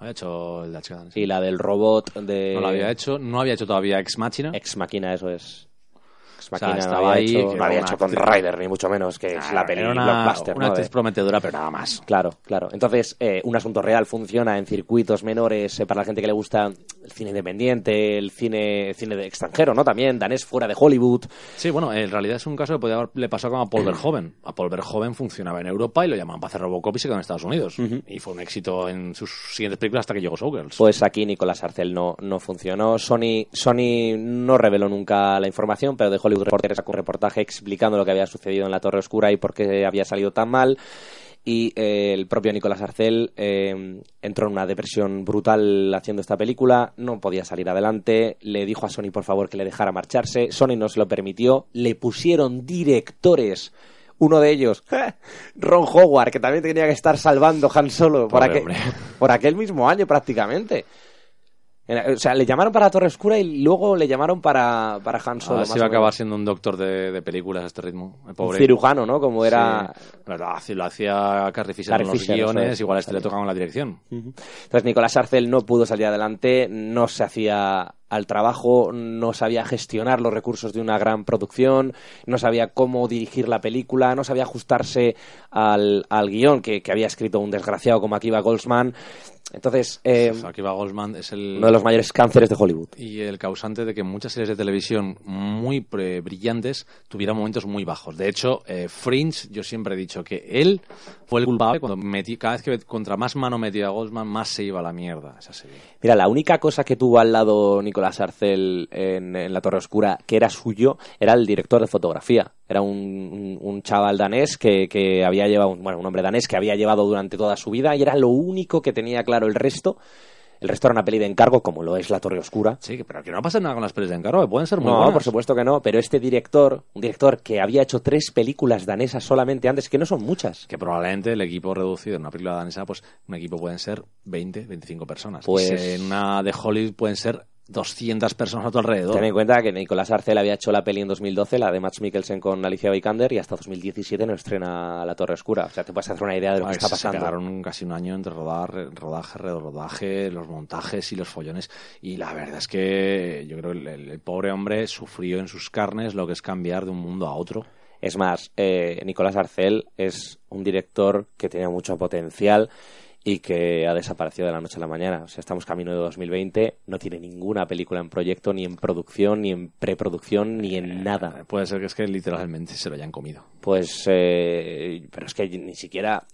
No había hecho la chica. Y la del robot de... No había hecho. No había hecho todavía Ex Machina. Ex Máquina, eso es. Ex O sea, no había ahí, hecho, no había hecho actriz- Ryder, ni mucho menos, que es la peli Era una, blockbuster, una ¿no? actriz prometedora, pero nada más. Claro, claro. Entonces, eh, un asunto real funciona en circuitos menores eh, para la gente que le gusta el cine independiente, el cine, el cine de extranjero, ¿no? También, danés fuera de Hollywood. Sí, bueno, en realidad es un caso que podía haber- le pasó como a Paul [clears throat] Verhoeven. A Paul Verhoeven funcionaba en Europa y lo llamaban para hacer Robocop y se quedó en Estados Unidos. Y fue un éxito en sus siguientes películas hasta que llegó Showgirls. Pues aquí Nicolás Arcel no, no funcionó. Sony, Sony no reveló nunca la información, pero de Hollywood Reporter sacó un reportaje explicando lo que había sucedido en la Torre Oscura y por qué había salido tan mal. Y eh, el propio Nicolás Arcel eh, entró en una depresión brutal haciendo esta película, no podía salir adelante, le dijo a Sony por favor que le dejara marcharse, Sony no se lo permitió, le pusieron directores. Uno de ellos, [laughs] Ron Howard, que también tenía que estar salvando Han Solo por, aquel, por aquel mismo año prácticamente. O sea, le llamaron para Torre Oscura y luego le llamaron para, para Han Solo. si más va a acabar siendo un doctor de, de películas a este ritmo. El Un cirujano, ¿no? Como era... Sí. Lo hacía- Carrie Fisher Carrie en los Fisher, guiones, es. igual a este le tocaba en la dirección. Entonces Nicolás Arcel no pudo salir adelante, no se hacía al trabajo, no sabía gestionar los recursos de una gran producción, no sabía cómo dirigir la película, no sabía ajustarse al, al guion que, que había escrito un desgraciado como Akiva Goldsman. Entonces, eh, Akiva Goldsman es el... uno de los mayores cánceres de Hollywood. y el causante de que muchas series de televisión muy pre- brillantes tuvieran momentos muy bajos. De hecho, eh, Fringe, yo siempre he dicho que él fue el culpable cuando metí, cada vez que contra más mano metía a Goldsman, más se iba a la mierda esa serie. Mira, la única cosa que tuvo al lado Nicolás Arcel en, en La Torre Oscura que era suyo era el director de fotografía. Era un, un- chaval danés que, que había llevado, bueno, un hombre danés que había llevado durante toda su vida y era lo único que tenía claro el resto. El resto era una peli de encargo, como lo es La Torre Oscura. Sí, que- pero que no pasa nada con las pelis de encargo, que pueden ser muy No, buenas. por supuesto que no, pero este director, un director que había hecho tres películas danesas solamente antes, que no son muchas. Que probablemente el equipo reducido en una película danesa, pues un equipo pueden ser 20, 25 personas. Pues- en una de Hollywood pueden ser 200 personas a tu alrededor. Ten en cuenta que Nicolás Arcel había hecho la peli en 2012, la de Max Mikkelsen con Alicia Vikander, y hasta 2017 no estrena La Torre Oscura. O sea, te puedes hacer una idea de lo que está se pasando. quedaron casi un año entre rodar, rodaje, rodaje, los montajes y los follones. Y la verdad es que yo creo que el pobre hombre sufrió en sus carnes lo que es cambiar de un mundo a otro. Es más, eh, Nicolás Arcel es un director que tenía mucho potencial y que ha desaparecido de la noche a la mañana. O sea, estamos camino de 2020, no tiene ninguna película en proyecto, ni en producción, ni en preproducción, ni en nada. Puede ser que es que literalmente se lo hayan comido. Pues, eh, pero es que ni siquiera,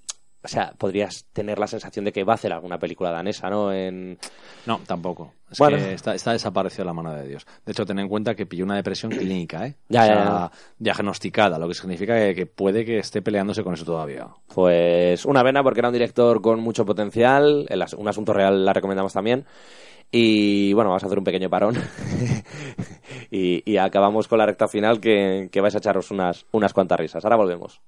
o sea, podrías tener la sensación de que va a hacer alguna película danesa, ¿no? En, No, tampoco. Es Bueno. que está, está desaparecido de la mano de Dios. De hecho, ten en cuenta que pilló una depresión clínica, ¿eh? Ya, O sea, ya, ya. diagnosticada, lo que significa que, que puede que esté peleándose con eso todavía. Pues una pena porque era un director con mucho potencial. El as- un asunto real la recomendamos también. Y bueno, vamos a hacer un pequeño parón. [laughs] y, y acabamos con la recta final que, que vais a echaros unas, unas cuantas risas. Ahora volvemos.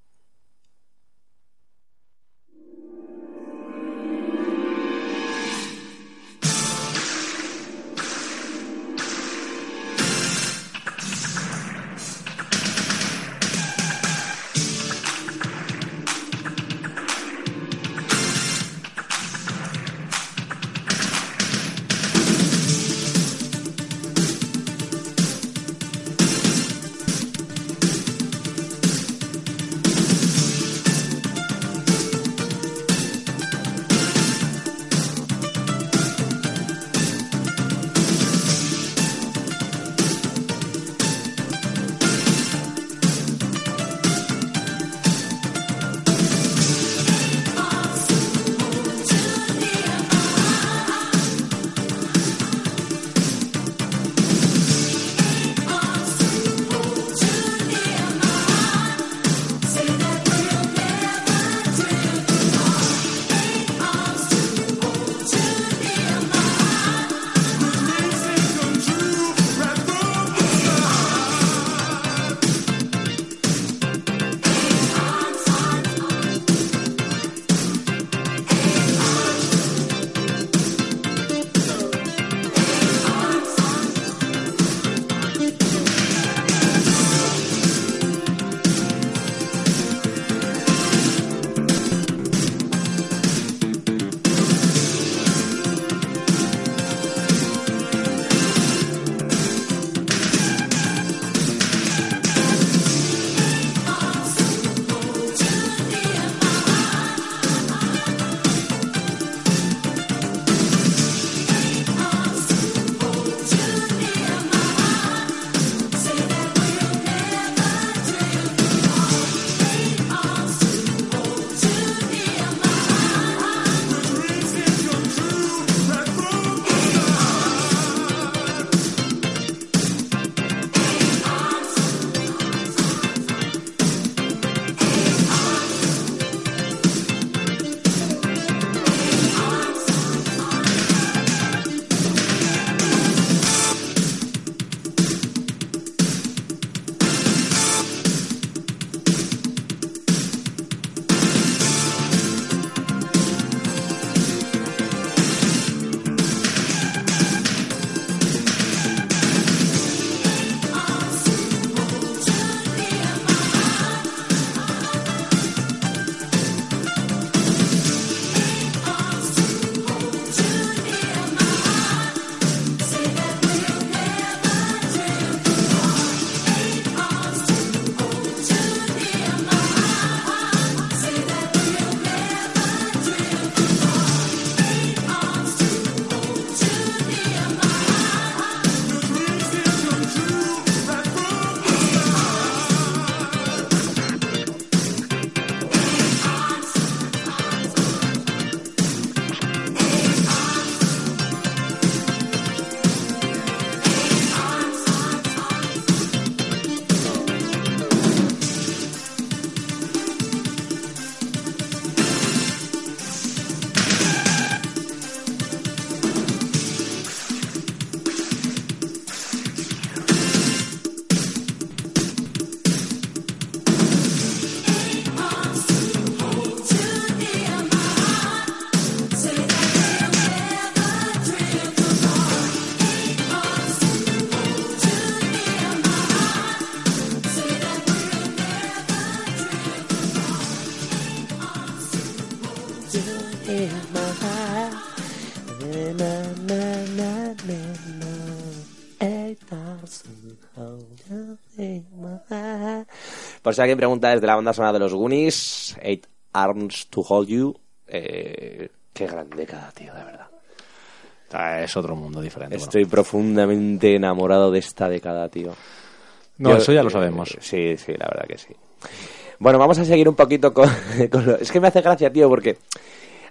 Por si alguien pregunta desde la banda sonora de los Goonies, Eight Arms to Hold You. Eh, qué gran década, tío, de verdad. Es otro mundo diferente. bueno. Estoy profundamente enamorado de esta década, tío. No, Yo- eso ya lo sabemos. Sí, sí, la verdad que sí. Bueno, vamos a seguir un poquito con, [laughs] con lo- Es que me hace gracia, tío, porque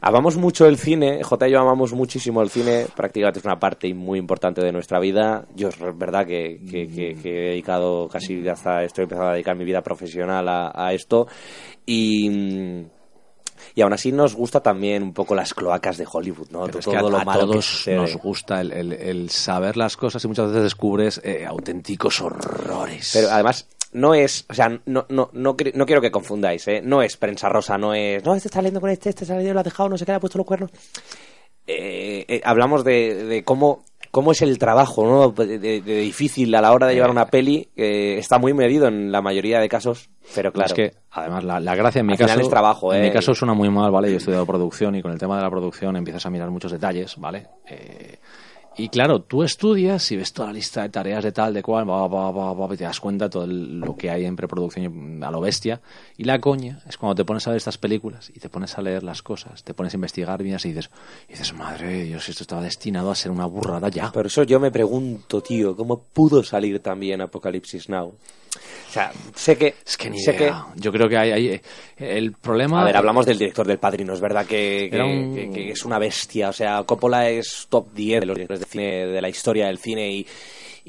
amamos mucho el cine. J y yo amamos muchísimo el cine. Prácticamente es una parte muy importante de nuestra vida. Yo es verdad que, que- que- que he dedicado casi hasta... Estoy empezando a dedicar mi vida profesional a, a esto. Y... mm, Y aún así nos gusta también un poco las cloacas de Hollywood, ¿no? Pero es Todo que a, lo a malo que todos nos gusta el, el- el saber las cosas y muchas veces descubres eh, auténticos horrores. Pero además, no es, o sea, no, no, no, no quiero que confundáis, ¿eh? No es prensa rosa, no es, no, este está saliendo con este, este está saliendo, lo ha dejado, no sé qué, le ha puesto los cuernos. Eh, eh, hablamos de, de cómo, cómo es el trabajo, ¿no? De, de- de difícil a la hora de llevar una peli, que está muy medido en la mayoría de casos, pero claro. Es que, además, la, la gracia en mi caso. es trabajo, En ¿eh? mi caso suena muy mal, ¿vale? Yo he estudiado producción y con el tema de la producción empiezas a mirar muchos detalles, ¿vale? Eh, y claro, tú estudias y ves toda la lista de tareas de tal, de cual, va, va, va, y te das cuenta todo lo que hay en preproducción a lo bestia. Y la coña es cuando te pones a ver estas películas y te pones a leer las cosas, te pones a investigar bien y dices, y dices, madre Dios, esto estaba destinado a ser una burrada ya. Por eso yo me pregunto, tío, ¿cómo pudo salir también Apocalipsis Now? O sea, sé que... Es que ni sé idea. Yo creo que hay, hay eh, el problema. A ver, hablamos del director del Padrino, es verdad que, que- un- que- que es una bestia. O sea, Coppola es top 10 de los directores de cine, de la historia del cine y,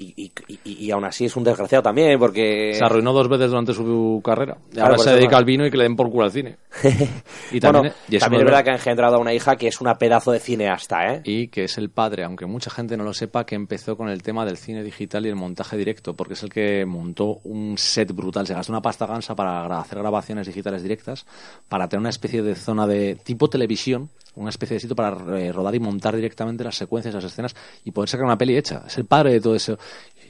y, y- y- aún así es un desgraciado también porque... Se arruinó dos veces durante su carrera. Claro, ahora se dedica no. al vino y que le den por culo al cine. [laughs] Y también, bueno, y también es verdad que ha engendrado a una hija que es una pedazo de cineasta, ¿eh? y que es el padre, aunque mucha gente no lo sepa, que empezó con el tema del cine digital y el montaje directo, porque es el que montó un set brutal. Se gastó una pasta gansa para hacer grabaciones digitales directas, para tener una especie de zona de tipo televisión, una especie de sitio para eh, rodar y montar directamente las secuencias, las escenas y poder sacar una peli hecha. Es el padre de todo eso.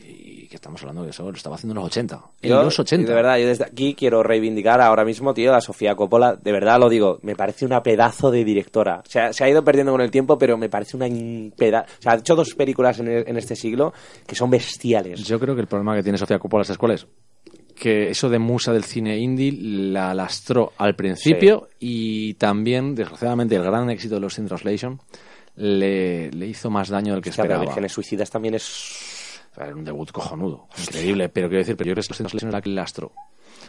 Y que estamos hablando de eso, lo estaba haciendo en los 80. En Yo, los 80. De verdad, yo desde aquí quiero reivindicar ahora mismo, tío, a Sofía Coppola. De verdad lo digo, me parece una pedazo de directora. O sea, se ha ido perdiendo con el tiempo, pero me parece una pedazo. O sea, ha hecho dos películas en, en este siglo que son bestiales. Yo creo que el problema que tiene Sofía Coppola, ¿sabes cuál es? Que eso de musa del cine indie la lastró al principio y también, desgraciadamente, el gran éxito de los In Translation le, le hizo más daño del que pero esperaba. Vírgenes Suicidas también es, Era un debut cojonudo, increíble, pero quiero decir, pero yo creo que los In Translation era que lastró.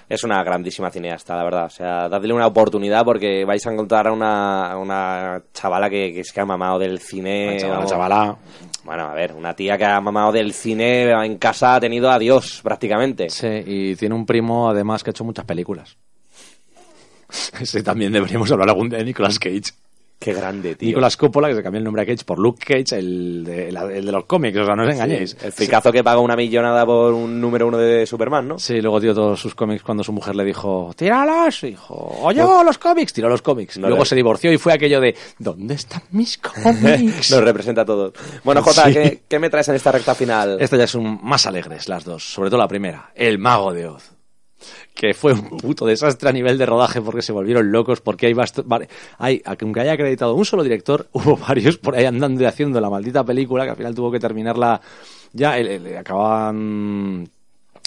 Es una grandísima cineasta, la verdad. O sea, dadle una oportunidad porque vais a encontrar a una, a una chavala que, que se ha mamado del cine. Vamos. chavala. Bueno, a ver, una tía que ha mamado del cine en casa ha tenido a Dios prácticamente. Sí, y tiene un primo además que ha hecho muchas películas. [laughs] Ese también deberíamos hablar algún día de Nicolas Cage. Qué grande, tío. Nicolas Coppola, que se cambió el nombre a Cage por Luke Cage, el de, el, de los cómics, o sea, no os engañéis. El fricazo que paga una millonada por un número uno de Superman, ¿no? Sí, luego tiró todos sus cómics cuando su mujer le dijo, tíralos, y dijo, oye, los cómics, tiró los cómics. No luego le- se divorció y fue aquello de, ¿dónde están mis cómics? [laughs] Nos representa a todos. Bueno, Jota, Sí. ¿qué, qué me traes en esta recta final? Estas ya son más alegres las dos, sobre todo la primera, El Mago de Oz. Que fue un puto desastre a nivel de rodaje porque se volvieron locos, porque hay, hay aunque haya acreditado un solo director, [laughs] hubo varios por ahí andando y haciendo la maldita película que al final tuvo que terminarla ya, el- el- acababan,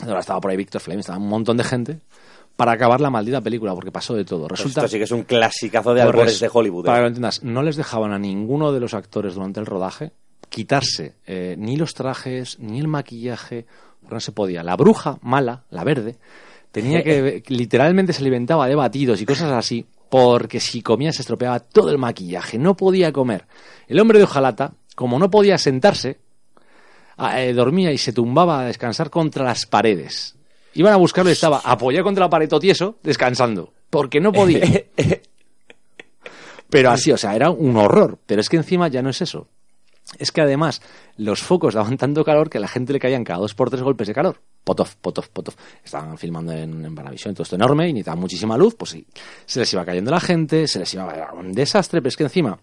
ahora estaba por ahí Víctor Flame, estaba un montón de gente para acabar la maldita película porque pasó de todo. Resulta Esto sí que es un clasicazo de Pues albores de Hollywood. Para que ¿eh? lo entiendas, no les dejaban a ninguno de los actores durante el rodaje quitarse eh, ni los trajes, ni el maquillaje, porque no se podía. La bruja mala, la verde, tenía que, [laughs] literalmente se alimentaba de batidos y cosas así, porque si comía se estropeaba todo el maquillaje, no podía comer. El hombre de hojalata, como no podía sentarse, eh, dormía y se tumbaba a descansar contra las paredes. Iban a buscarlo y estaba apoyado contra la pared todo tieso, descansando, porque no podía. [laughs] Pero así, o sea, era un horror. Pero es que encima ya no es eso. Es que además los focos daban tanto calor que a la gente le caían cada dos por tres golpes de calor. Potov, potov, potov. Estaban filmando en, en Vanavisión, todo esto enorme y necesitaban muchísima luz. Pues sí, se les iba cayendo la gente, se les iba... Un desastre, pero es que encima...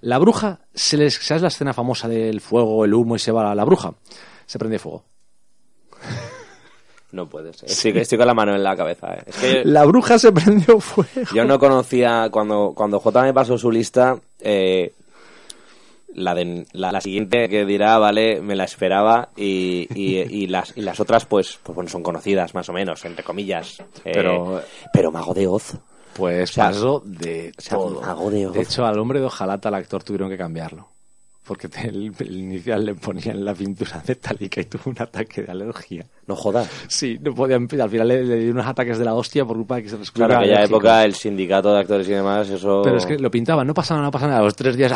La bruja, se les, ¿sabes la escena famosa del fuego, el humo y se va la, la bruja? Se prende fuego. No puede ser. Estoy, estoy con la mano en la cabeza. ¿eh? Es que La bruja se prendió fuego. yo no conocía, cuando, cuando J me pasó su lista, eh, la, de, la, la siguiente que dirá, vale, me la esperaba y, y, y las, y las otras, pues, pues bueno, son conocidas más o menos, entre comillas. Eh, Pero- pero Mago de Oz. Pues O sea, pasó de o sea, todo. Mago de Oz. De hecho, al hombre de hojalata, al actor, tuvieron que cambiarlo. Porque el, el inicial le ponían la pintura metálica y tuvo un ataque de alergia. No jodas. Sí, no podía. Al final le, le dio unos ataques de la hostia por culpa de que se les Claro, en aquella época el sindicato de actores y demás, eso Pero es que lo pintaban, no pasaba nada, no pasaba nada. Los tres días,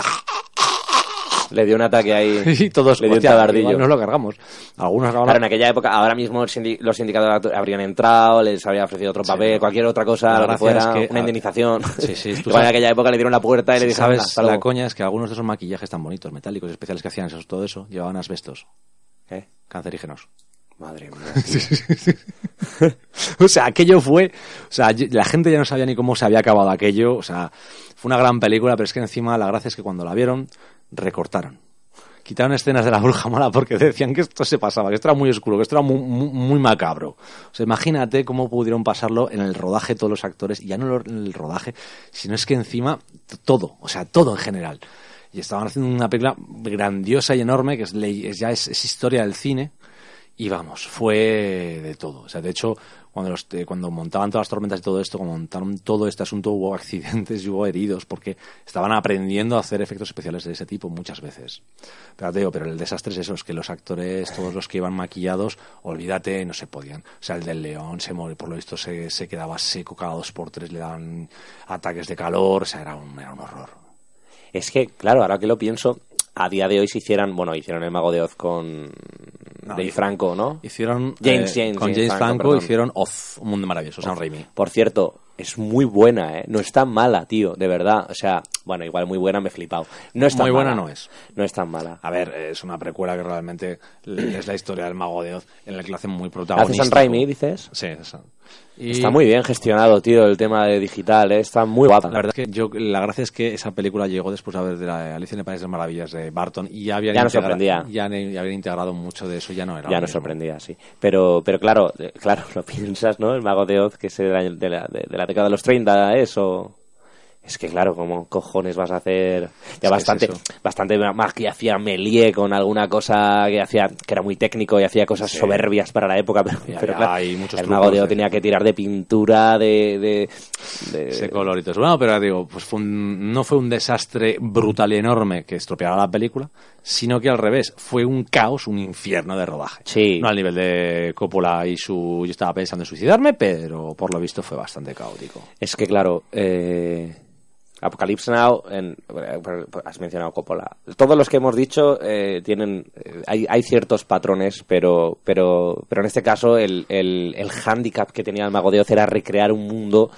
le dio un ataque ahí. [laughs] y todos, le dio un hostia, tabardillo. igual nos lo cargamos. Algunos acabaron- Claro, en aquella época, ahora mismo sindi- los sindicatos habrían entrado, les habría ofrecido otro papel, cualquier otra cosa, lo que fuera, es que- una indemnización. [laughs] Sí, sí, tú Igual en sabes- aquella época le dieron la puerta y le Sí, dijeron, ¿Sabes? La coña es que algunos de esos maquillajes tan bonitos, metálicos especiales que hacían esos, todo eso, llevaban asbestos, ¿Eh? cancerígenos. Madre mía. [laughs] o sea, aquello fue. O sea, la gente ya no sabía ni cómo se había acabado aquello. O sea, fue una gran película, pero es que encima la gracia es que cuando la vieron, recortaron. Quitaron escenas de la bruja mala porque decían que esto se pasaba, que esto era muy oscuro, que esto era muy, macabro. O sea, imagínate cómo pudieron pasarlo en el rodaje todos los actores, y ya no en el rodaje, sino es que encima todo, o sea, todo en general. Y estaban haciendo una película grandiosa y enorme, que es- ya es- es historia del cine, y vamos, fue de todo. O sea, de hecho, cuando, los, eh, cuando montaban todas las tormentas y todo esto, cuando montaron todo este asunto, hubo [laughs] accidentes y hubo heridos, porque estaban aprendiendo a hacer efectos especiales de ese tipo muchas veces. Pero te digo, pero el desastre es eso, es que los actores, todos los que iban maquillados, olvídate, no se podían. O sea, el del león se murió, por lo visto se, se quedaba seco cada dos por tres, le daban ataques de calor, o sea, era un, era un horror. Es que, claro, ahora que lo pienso, a día de hoy si hicieran, bueno, hicieron el Mago de Oz con Dave Franco, ¿no? Hicieron James, eh, James, con James James Franco, hicieron Oz, un mundo maravilloso, Sam Raimi. Por cierto, es muy buena, ¿eh? No es tan mala, tío, de verdad. O sea, bueno, igual muy buena me he flipado. No es tan Muy buena no es. No es tan mala. A ver, es una precuela que realmente es la historia del mago de Oz, en la que lo hacen muy ¿Hace protagonista. San Raimi, dices? Sí, esa. Y Está muy bien gestionado, tío, el tema de digital, ¿eh? Está muy guapa. La verdad es que yo, la gracia es que esa película llegó después de ver de la Alicia en el País de las Maravillas de Barton y ya habían, Ya no integra- sorprendía. ya, ya habían integrado mucho de eso, ya no era. ya nos sorprendía, sí. Pero, pero claro, eh, claro, [laughs] lo piensas, ¿no? El Mago de Oz, que es de la, de la, de- de la década de los 30, eso... Es que claro, ¿cómo cojones vas a hacer? Ya bastante, es bastante más que hacía Melie con alguna cosa que hacía, que era muy técnico y hacía cosas Sí. soberbias para la época, pero, Ya, pero ya claro, hay muchos el Mago de tenía que tirar de pintura, de, de, de- Ese color y todo eso. Bueno, pero digo, pues fue un- no fue un desastre brutal y enorme que estropeara la película, sino que al revés, fue un caos, un infierno de rodaje. Sí. No al nivel de Coppola y su... Yo estaba pensando en suicidarme, pero por lo visto fue bastante caótico. Es que claro, eh, Apocalypse Now, en- has mencionado Coppola. Todos los que hemos dicho eh, tienen, eh, hay, hay ciertos patrones, pero, pero, pero en este caso el, el, el hándicap que tenía el Mago de Oz era recrear un mundo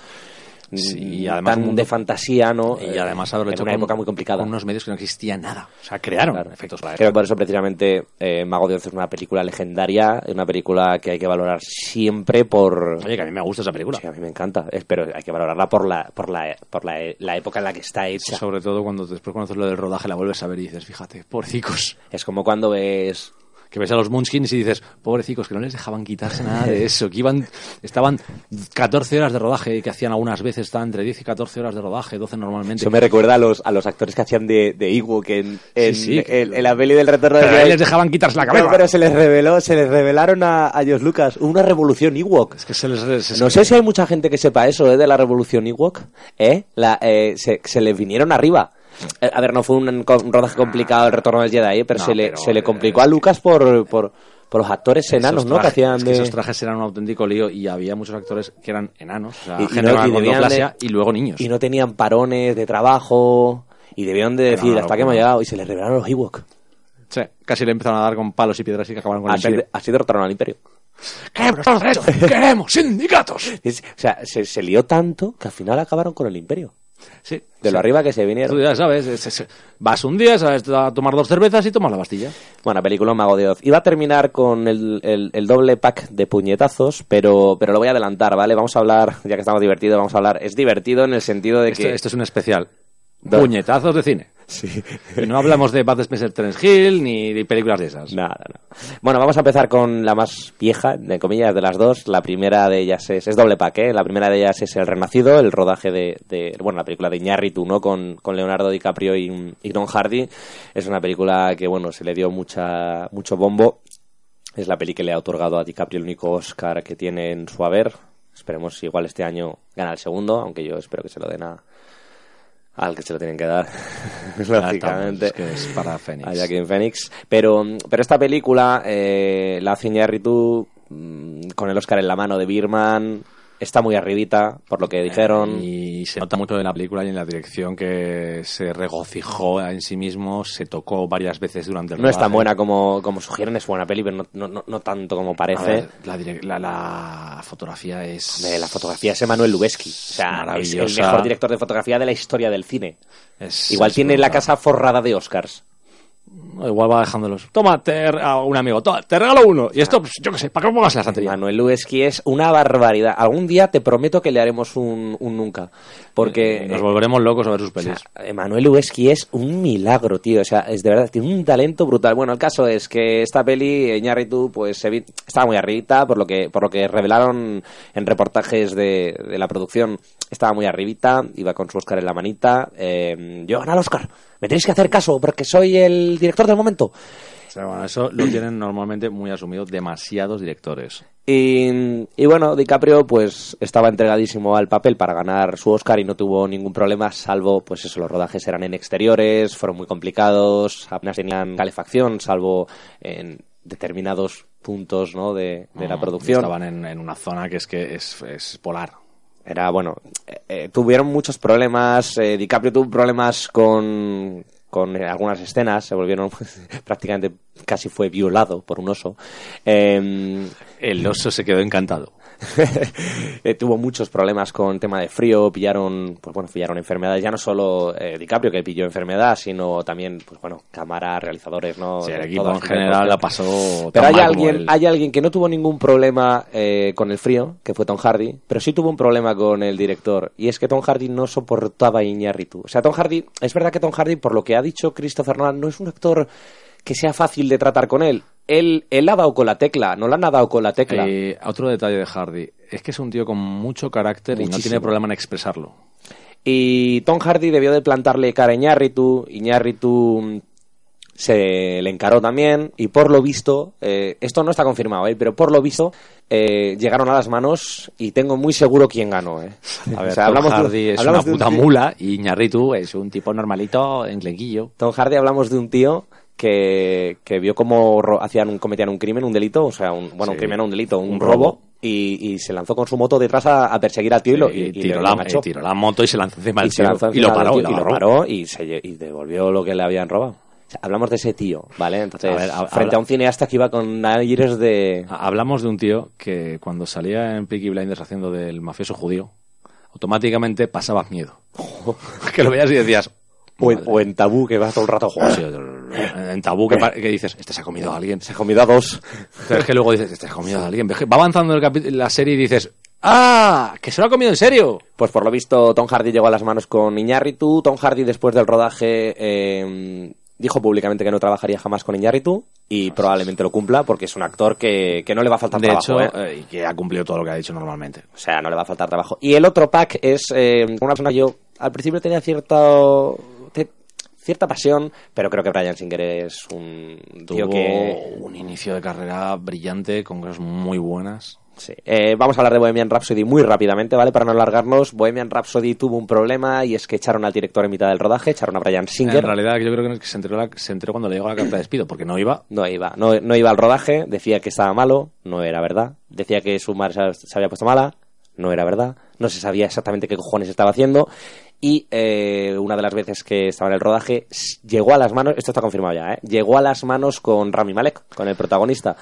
Sí, mm, y además tan un de fantasía, ¿no? Y además haberlo en hecho una con- época muy complicada. Con unos medios que no existía nada. O sea, crearon Claro. efectos para Creo eso. que por eso precisamente eh, Mago de Oz es una película legendaria, una película que hay que valorar siempre por, Oye, que a mí me gusta esa película. Sí, a mí me encanta, es- pero hay que valorarla por la por la por la, la época en la que está hecha. Sobre todo cuando después cuando haces lo del rodaje la vuelves a ver y dices, fíjate, pobrecicos. Es como cuando ves Que ves a los Munchkins y dices, pobrecicos, que no les dejaban quitarse nada de eso, que iban, estaban 14 horas de rodaje, que hacían algunas veces, estaban entre 10 y 14 horas de rodaje, 12 normalmente. eso me recuerda a los a los actores que hacían de, de Ewok en, en, Sí, sí, que- en- en la peli del retorno Pero de ahí les dejaban quitarse la cabeza. Pero se les reveló, se les revelaron a, a George Lucas una revolución Ewok. Es que se les... se- No sé si hay mucha gente que sepa eso, ¿eh? De la revolución Ewok, ¿eh? La, eh, se, se les vinieron arriba. A ver, no fue un, un rodaje complicado el retorno del Jedi, pero, No, se, le, pero, se le complicó a Lucas por, por, por los actores enanos, ¿no? Que hacían es que de... esos trajes eran un auténtico lío y había muchos actores que eran enanos, o sea, Y- y gente no- y debían acondroplasia de- y luego niños. y no tenían parones de trabajo y debieron de decir hasta que hemos llegado y se les revelaron los Ewok. Sí, casi le empezaron a dar con palos y piedras y que acabaron con el Así, imperio. de- así derrotaron al imperio. ¡Queremos Estados Unidos! ¡Queremos sindicatos! Es- o sea, se, se lió tanto que al final acabaron con el imperio. Sí, De sí. lo arriba que se Tú vinieron. ya sabes, es- es- vas un día, sabes, a tomar dos cervezas y tomas la pastilla. Bueno, película Mago de Oz. Iba a terminar con el, el- el doble pack de puñetazos, pero, pero lo voy a adelantar, ¿vale? Vamos a hablar, ya que estamos divertidos, vamos a hablar. Es divertido en el sentido de Esto, que... esto es un especial. Do- Puñetazos de cine. Sí. Y no hablamos de Bud Spencer Terence Hill ni de películas de esas. Nada, no. Bueno, vamos a empezar con la más vieja, de comillas, de las dos. La primera de ellas es, es doble pack, ¿eh? La primera de ellas es El Renacido, el rodaje de, de bueno, la película de Iñárritu, ¿no? Con, con Leonardo DiCaprio y, y Tom Hardy. Es una película que, bueno, se le dio mucha, mucho bombo. Es la peli que le ha otorgado a DiCaprio el único Oscar que tiene en su haber. Esperemos si igual este año gana el segundo, aunque yo espero que se lo den a, al que se lo tienen que dar, [laughs] lógicamente. Es que es para Phoenix. A Joaquin Phoenix. Pero, pero esta película eh, la hace Iñárritu mm, con el Oscar en la mano de Birman. Está muy arribita, por lo que dijeron. Y se nota mucho en la película y en la dirección que se regocijó en sí mismo, se tocó varias veces durante el No es tan buena como, como sugieren, es buena peli, pero no, no, no, no tanto como parece. ver, la, la, la fotografía es... De la fotografía es Emanuel Lubezki. O sea, es el mejor director de fotografía de la historia del cine. es- Igual es tiene la casa forrada de Oscars. Igual va dejándolos. Toma, te, a un amigo, toma, te regalo uno. Y esto, pues, yo qué sé, ¿para qué pongas en la estantería? Manuel Lubezki es una barbaridad. Algún día te prometo que le haremos un, un nunca. Porque Nos volveremos locos a ver sus pelis. Emanuel Lubezki es un milagro, tío. O sea, es de verdad, tiene un talento brutal. Bueno, el caso es que esta peli, Iñárritu, pues se estaba muy arribita, por lo que, por lo que revelaron en reportajes de, de la producción. Estaba muy arribita, iba con su Oscar en la manita. Eh, yo gané el Oscar. Me tenéis que hacer caso porque soy el director del momento. O sea, bueno, eso lo tienen normalmente muy asumido demasiados directores. Y, y bueno, DiCaprio pues estaba entregadísimo al papel para ganar su Oscar y no tuvo ningún problema, salvo pues eso, los rodajes eran en exteriores, fueron muy complicados, apenas tenían calefacción, salvo en determinados puntos ¿no? de, de la producción. Estaban en, en una zona que es que es, es polar. Era bueno, eh, eh, tuvieron muchos problemas, eh, DiCaprio tuvo problemas con, con algunas escenas, se volvieron [laughs] prácticamente casi fue violado por un oso. Em, El oso se quedó encantado. [laughs] Eh, tuvo muchos problemas con tema de frío, pillaron, pues bueno, pillaron enfermedades, ya no solo eh, DiCaprio que pilló enfermedad, sino también, pues bueno, cámaras, realizadores, ¿no? Sí, el equipo en general la pasó Pero hay alguien, hay alguien que no tuvo ningún problema eh, con el frío, que fue Tom Hardy, pero sí tuvo un problema con el director, y es que Tom Hardy no soportaba a Iñárritu. O sea, Tom Hardy, es verdad que Tom Hardy, por lo que ha dicho Christopher Nolan, no es un actor que sea fácil de tratar con él. Él, él ha dado con la tecla, no le han dado con la tecla. Eh, otro detalle de Hardy es que es un tío con mucho carácter y no tiene problema en expresarlo. Y Tom Hardy debió de plantarle cara a Iñárritu. Iñárritu mm, se le encaró también. Y por lo visto, eh, esto no está confirmado, ¿eh? pero por lo visto, eh, llegaron a las manos y tengo muy seguro quién ganó. ¿eh? A ver, O sea, Tom hablamos de un- Hardy es hablamos una un puta mula y Iñárritu es un tipo normalito, enclenquillo. Tom Hardy hablamos de un tío que, que vio cómo hacían un, cometían un crimen, un delito, o sea, un, bueno, un Sí. crimen, no, un delito, un, Un robo. robo. Y, y se lanzó con su moto detrás a, a perseguir al tío y, lo, y, y tiró, la, tiró la moto y se lanzó encima del tío. y lo paró, tío y lo paró y, se y devolvió lo que le habían robado. Hablamos de ese tío, ¿vale? Entonces, A ver, ha- frente habla- a un cineasta que iba con aires de... Ha- Hablamos de un tío que cuando salía en Peaky Blinders haciendo del mafioso judío, automáticamente pasabas miedo. [laughs] que lo veías y decías... O en, o en tabú, que va todo el rato jugando. En tabú que, pa- que dices, este se ha comido a alguien. Se ha comido a dos. Pero es que luego dices, este se ha comido a alguien. Va avanzando el la serie y dices, ¡ah! ¡Que se lo ha comido en serio! Pues por lo visto, Tom Hardy llegó a las manos con Iñárritu. Tom Hardy, después del rodaje, eh, dijo públicamente que no trabajaría jamás con Iñárritu. Y probablemente lo cumpla, porque es un actor que, que no le va a faltar De trabajo. hecho, ¿eh? eh, y que ha cumplido todo lo que ha dicho normalmente. O sea, no le va a faltar trabajo. Y el otro pack es eh, una persona que yo al principio tenía cierta, te- cierta pasión, pero creo que Brian Singer es un tío Tuvo que... un inicio de carrera brillante, con cosas muy buenas. Sí. Eh, vamos a hablar de Bohemian Rhapsody muy rápidamente, ¿vale? Para no alargarnos. Bohemian Rhapsody tuvo un problema y es que echaron al director en mitad del rodaje, echaron a Brian Singer. En realidad, yo creo que se enteró, la- se enteró cuando le llegó la carta de despido, porque no iba. No iba, no, no iba al rodaje, decía que estaba malo, no era verdad. Decía que su madre se, se había puesto mala, no era verdad. No se sabía exactamente qué cojones estaba haciendo. Y eh, una de las veces que estaba en el rodaje, llegó a las manos, esto está confirmado ya, ¿eh? llegó a las manos con Rami Malek, con el protagonista.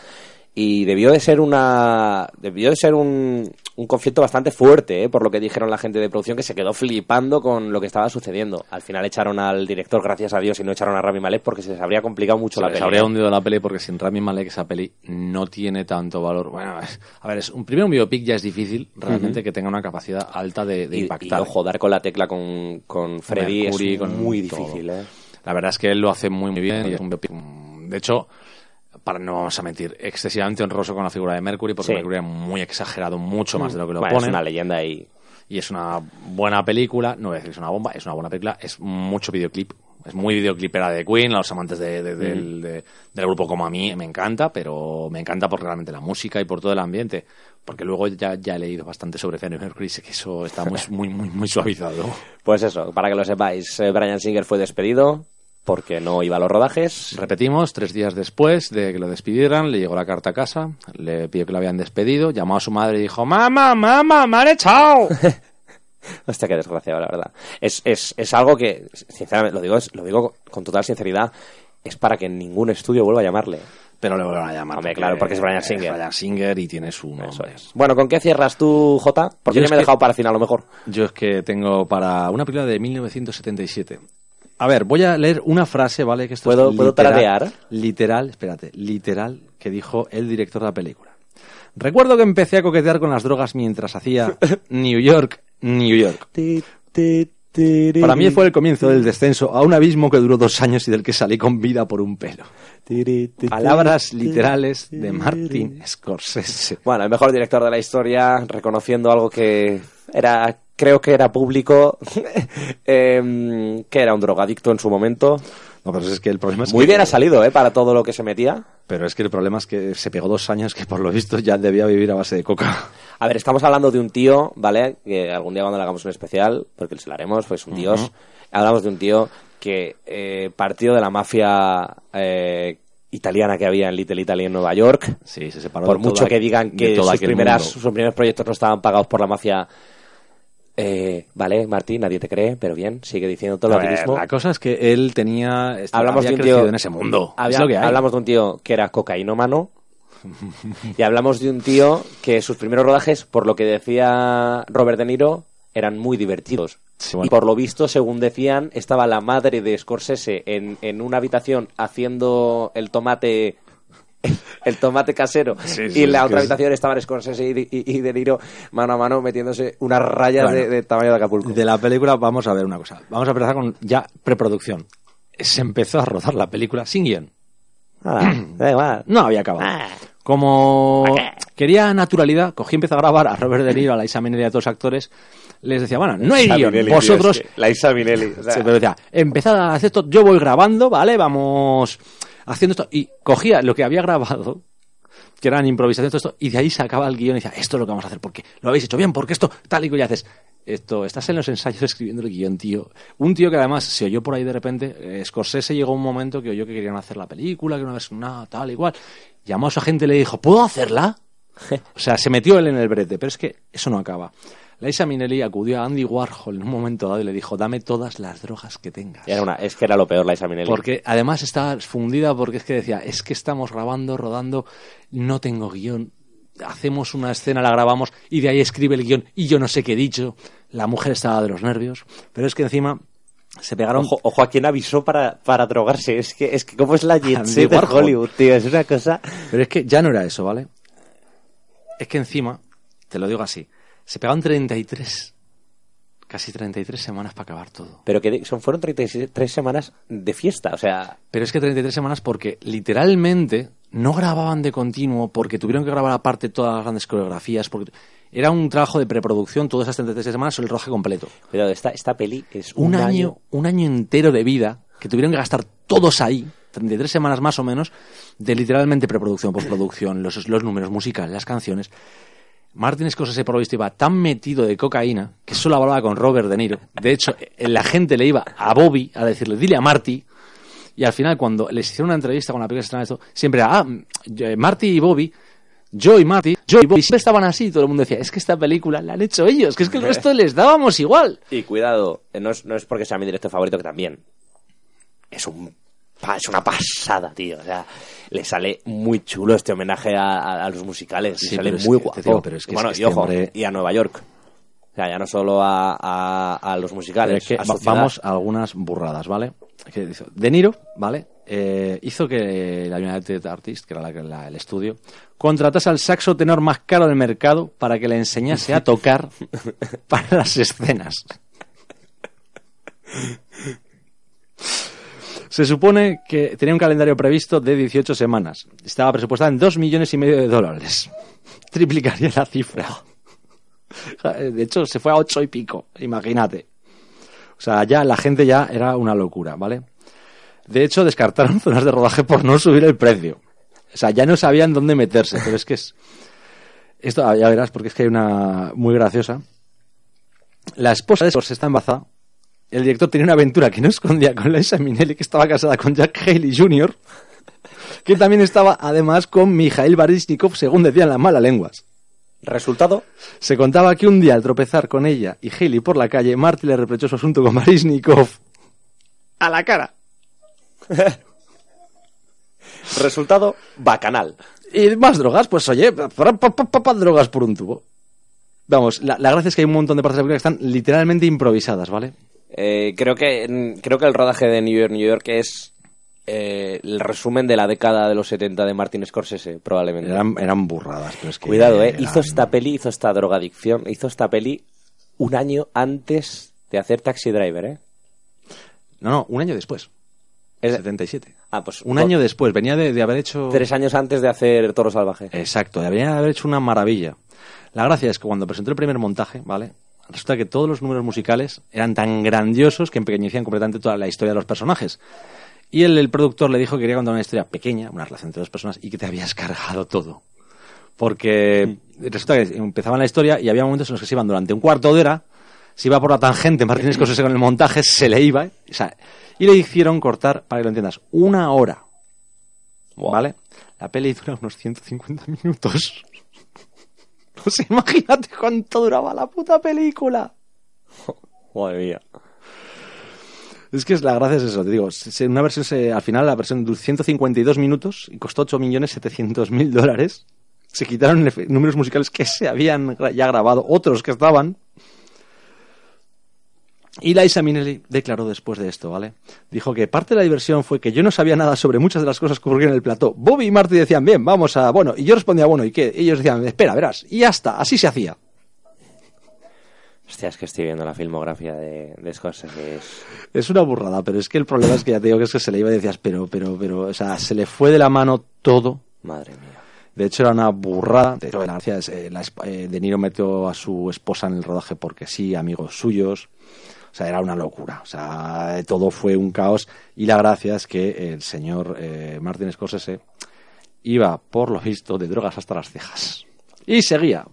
Y debió de ser una. Debió de ser un, un conflicto bastante fuerte, ¿eh? por lo que dijeron la gente de producción, que se quedó flipando con lo que estaba sucediendo. Al final echaron al director, gracias a Dios, y no echaron a Rami Malek porque se les habría complicado mucho Se la les habría hundido la peli porque sin Rami Malek esa peli no tiene tanto valor. Bueno, a ver, es un primero un biopic ya es difícil realmente que tenga una capacidad alta de, de y, impactar. y, ojo, dar con la tecla con, con Freddy Mercury, es muy difícil, ¿eh? La verdad es que él lo hace muy, muy bien y es un biopic, mm, de hecho, para no vamos a mentir, excesivamente honroso con la figura de Mercury, porque Sí. Mercury es muy exagerado, mucho más de lo que lo Bueno, es ponen. una leyenda y Y es una buena película, no voy a decir que es una bomba, es una buena película, es mucho videoclip. Es muy videoclipera de Queen, a los amantes de- de- del, de- del grupo como a mí me encanta, pero me encanta por realmente la música y por todo el ambiente. Porque luego ya, ya he leído bastante sobre Freddie Mercury sé que eso está muy, muy, muy, muy suavizado. Pues eso, para que lo sepáis, eh, Brian Singer fue despedido porque no iba a los rodajes. Repetimos, tres días después de que lo despidieran, le llegó la carta a casa, le pidió que lo habían despedido, llamó a su madre y dijo, mamá, mamá, me han echado. [laughs] Hostia, qué desgraciado, la verdad. Es, es, es algo que, sinceramente, lo digo, lo digo con total sinceridad, es para que ningún estudio vuelva a llamarle. Pero le vuelven a llamar. Hombre, claro, porque es Bryan Singer. Bryan Singer y tiene su nombre. Es. Bueno, ¿con qué cierras tú, Jota? Porque Yo yo, es me he dejado para el final, a lo mejor. Yo es que tengo para una película de 1977. A ver, voy a leer una frase, ¿vale? Que esto ¿Puedo- es puedo literal? Literal, espérate, literal, que dijo el director de la película. Recuerdo que empecé a coquetear con las drogas mientras hacía [laughs] New York, New York. Para mí fue el comienzo del descenso a un abismo que duró dos años y del que salí con vida por un pelo. Palabras literales de Martin Scorsese. Bueno, el mejor director de la historia, reconociendo algo que era, creo que era público, [laughs] em, que era un drogadicto en su momento. No, pero es que el problema es Muy que- bien ha salido, ¿eh? Para todo lo que se metía. Pero es que el problema es que se pegó dos años que por lo visto ya debía vivir a base de coca. A ver, estamos hablando de un tío, ¿vale? Que algún día cuando le hagamos un especial, porque se lo haremos, pues un dios. Hablamos de un tío que eh, partió de la mafia eh, italiana que había en Little Italy en Nueva York. Sí, se separó Por de mucho toda- que digan que sus, aquel primeras, mundo. sus primeros proyectos no estaban pagados por la mafia. Eh, vale, Martín, nadie te cree, pero bien, sigue diciendo todo A lo mismo. la cosa es que él tenía... este- Hablamos había de un tío en ese mundo. había- es lo que hay. Hablamos de un tío que era cocainómano. [laughs] y hablamos de un tío que sus primeros rodajes, por lo que decía Robert De Niro, eran muy divertidos. Sí, bueno. Y por lo visto, según decían, estaba la madre de Scorsese en, en una habitación haciendo el tomate [laughs] el tomate casero Sí, y en la otra es- habitación estaban Scorsese y, y- y De Niro mano a mano metiéndose unas rayas Bueno, de, de tamaño de Acapulco. De la película vamos a ver una cosa. Vamos a empezar con ya preproducción. Se empezó a rodar la película sin guion. [clears throat] Igual. No había acabado. Ah. Como quería naturalidad, cogí y empecé a grabar a Robert De Niro, a la Isa Minnelli y a todos los actores. Les decía, bueno, no hay guion. Vosotros la Isa Minelli. o sea, Sí, pero decía, empezad a hacer esto, yo voy grabando, ¿vale? Vamos haciendo esto. Y cogía lo que había grabado, que eran improvisaciones, todo esto, y de ahí sacaba el guion y decía, esto es lo que vamos a hacer, porque lo habéis hecho bien, porque esto, tal y cual, y haces. Esto, estás en los ensayos escribiendo el guion, tío. Un tío que además se oyó por ahí de repente, eh, Scorsese llegó un momento que oyó que querían hacer la película, que una vez una tal igual. Llamó a su agente y le dijo, ¿puedo hacerla? [laughs] O sea, se metió él en el brete, pero es que eso no acaba. Laisa Minnelli acudió a Andy Warhol en un momento dado y le dijo, dame todas las drogas que tengas. Era una, es que era lo peor la Isa Minelli. Porque además estaba fundida porque es que decía, es que estamos grabando, rodando, no tengo guion, hacemos una escena, la grabamos y de ahí escribe el guion y yo no sé qué he dicho. La mujer estaba de los nervios, pero es que encima se pegaron... Ojo, ojo a quien avisó para, para drogarse. Es que, es que cómo es la jet set de. Hollywood, tío. Es una cosa. Pero es que ya no era eso, ¿vale? Es que encima, te lo digo así, se pegaron 33, casi 33 semanas para acabar todo. Pero que son, fueron 33 semanas de fiesta. O sea, Pero es que 33 semanas porque literalmente no grababan de continuo porque tuvieron que grabar aparte todas las grandes coreografías. Porque era un trabajo de preproducción, todas esas 33 semanas, el rodaje completo. cuidado, esta, esta peli es Un, año, un año entero de vida que tuvieron que gastar todos ahí, 33 semanas más o menos, de literalmente preproducción, postproducción, los, los números musicales, las canciones. Martin Scorsese por lo visto iba tan metido de cocaína que solo hablaba con Robert De Niro. De hecho, la gente le iba a Bobby a decirle, dile a Marty. Y al final, cuando les hicieron una entrevista con la película estrenaba esto, siempre era, ah, eh, Marty y Bobby, yo y Marty, yo y Bobby, siempre estaban así. Todo el mundo decía, es que esta película la han hecho ellos, que es que el resto les dábamos igual. Y cuidado, eh, no es, no es porque sea mi director favorito, que también es un es una pasada, tío. O sea, le sale muy chulo este homenaje a, a- a los musicales. Le sale muy guapo. te digo, pero es que bueno, es que y este ojo, hombre- y a Nueva York. O sea, ya no solo a, a- a los musicales. es que a vamos a algunas burradas, ¿vale? De Niro, ¿vale? Eh, hizo que la United Artists, que era la- la- el estudio, contratase al saxo tenor más caro del mercado para que le enseñase a tocar [laughs] para las escenas. Se supone que tenía un calendario previsto de 18 semanas. Estaba presupuestada en 2 millones y medio de dólares. [laughs] Triplicaría la cifra. De hecho, se fue a 8 y pico, imagínate. O sea, ya la gente ya era una locura, ¿vale? De hecho, descartaron [laughs] zonas de rodaje por no subir el precio. O sea, ya no sabían dónde meterse, pero es que es... Esto, ya verás, porque es que hay una muy graciosa. La esposa de Scorsese está embarazada. El director tenía una aventura que no escondía con Liza Minnelli, que estaba casada con Jack Haley Jr., que también estaba además con Mikhail Baryshnikov, según decían las malas lenguas. ¿Resultado? Se contaba que un día al tropezar con ella y Haley por la calle, Marty le reprochó su asunto con Baryshnikov a la cara. [laughs] Resultado, bacanal. Y más drogas, pues oye, pa- pa- pa- drogas por un tubo. Vamos, la, la gracia es que hay un montón de partes de la película que están literalmente improvisadas, ¿vale? Eh, creo que creo que el rodaje de New York, New York es eh, el resumen de la década de los 70 de Martin Scorsese, probablemente. Eran, eran burradas, pero es que... Cuidado, eh. eran- Hizo esta peli, hizo esta drogadicción, hizo esta peli un año antes de hacer Taxi Driver, eh. No, no, un año después. Es- 77. Ah, pues Un año después, venía de, de haber hecho... tres años antes de hacer Toro Salvaje. Exacto, debería de haber hecho una maravilla. La gracia es que cuando presentó el primer montaje, ¿vale? Resulta que todos los números musicales eran tan grandiosos que empequeñecían completamente toda la historia de los personajes. Y el, el productor le dijo que quería contar una historia pequeña, una relación entre dos personas, y que te habías [laughs] cargado todo. Porque resulta que empezaban la historia y había momentos en los que se iban durante un cuarto de hora, se iba por la tangente, Martín Scorsese con el montaje, se le iba, ¿eh? o sea, y le hicieron cortar, para que lo entiendas, una hora. ¿Vale? La peli dura unos 150 minutos. Sé, imagínate cuánto duraba la puta película. [laughs] Madre mía. Es que es la gracia es eso, te digo. Una versión, se- al final, la versión duró 152 minutos y costó 8.700.000 dólares. Se quitaron números musicales que se habían ya grabado, otros que estaban. Y Liza Minnelli declaró después de esto, ¿vale? Dijo que parte de la diversión fue que yo no sabía nada sobre muchas de las cosas que ocurrían en el plató. Bobby y Marty decían, bien, vamos a, bueno, y yo respondía, bueno, ¿y qué? Y ellos decían, espera, verás, y ya está, así se hacía. Hostia, es que estoy viendo la filmografía de, de Scorsese. Es... Es una burrada, pero es que el problema es que ya te digo que es que se le iba y decías, pero, pero, pero, o sea, se le fue de la mano todo. Madre mía. De hecho, era una burrada. De hecho, eh, eh, De Niro metió a su esposa en el rodaje porque sí, amigos suyos. O sea, era una locura. O sea, todo fue un caos. Y la gracia es que el señor eh, Martin Scorsese iba, por lo visto, de drogas hasta las cejas. Y seguía.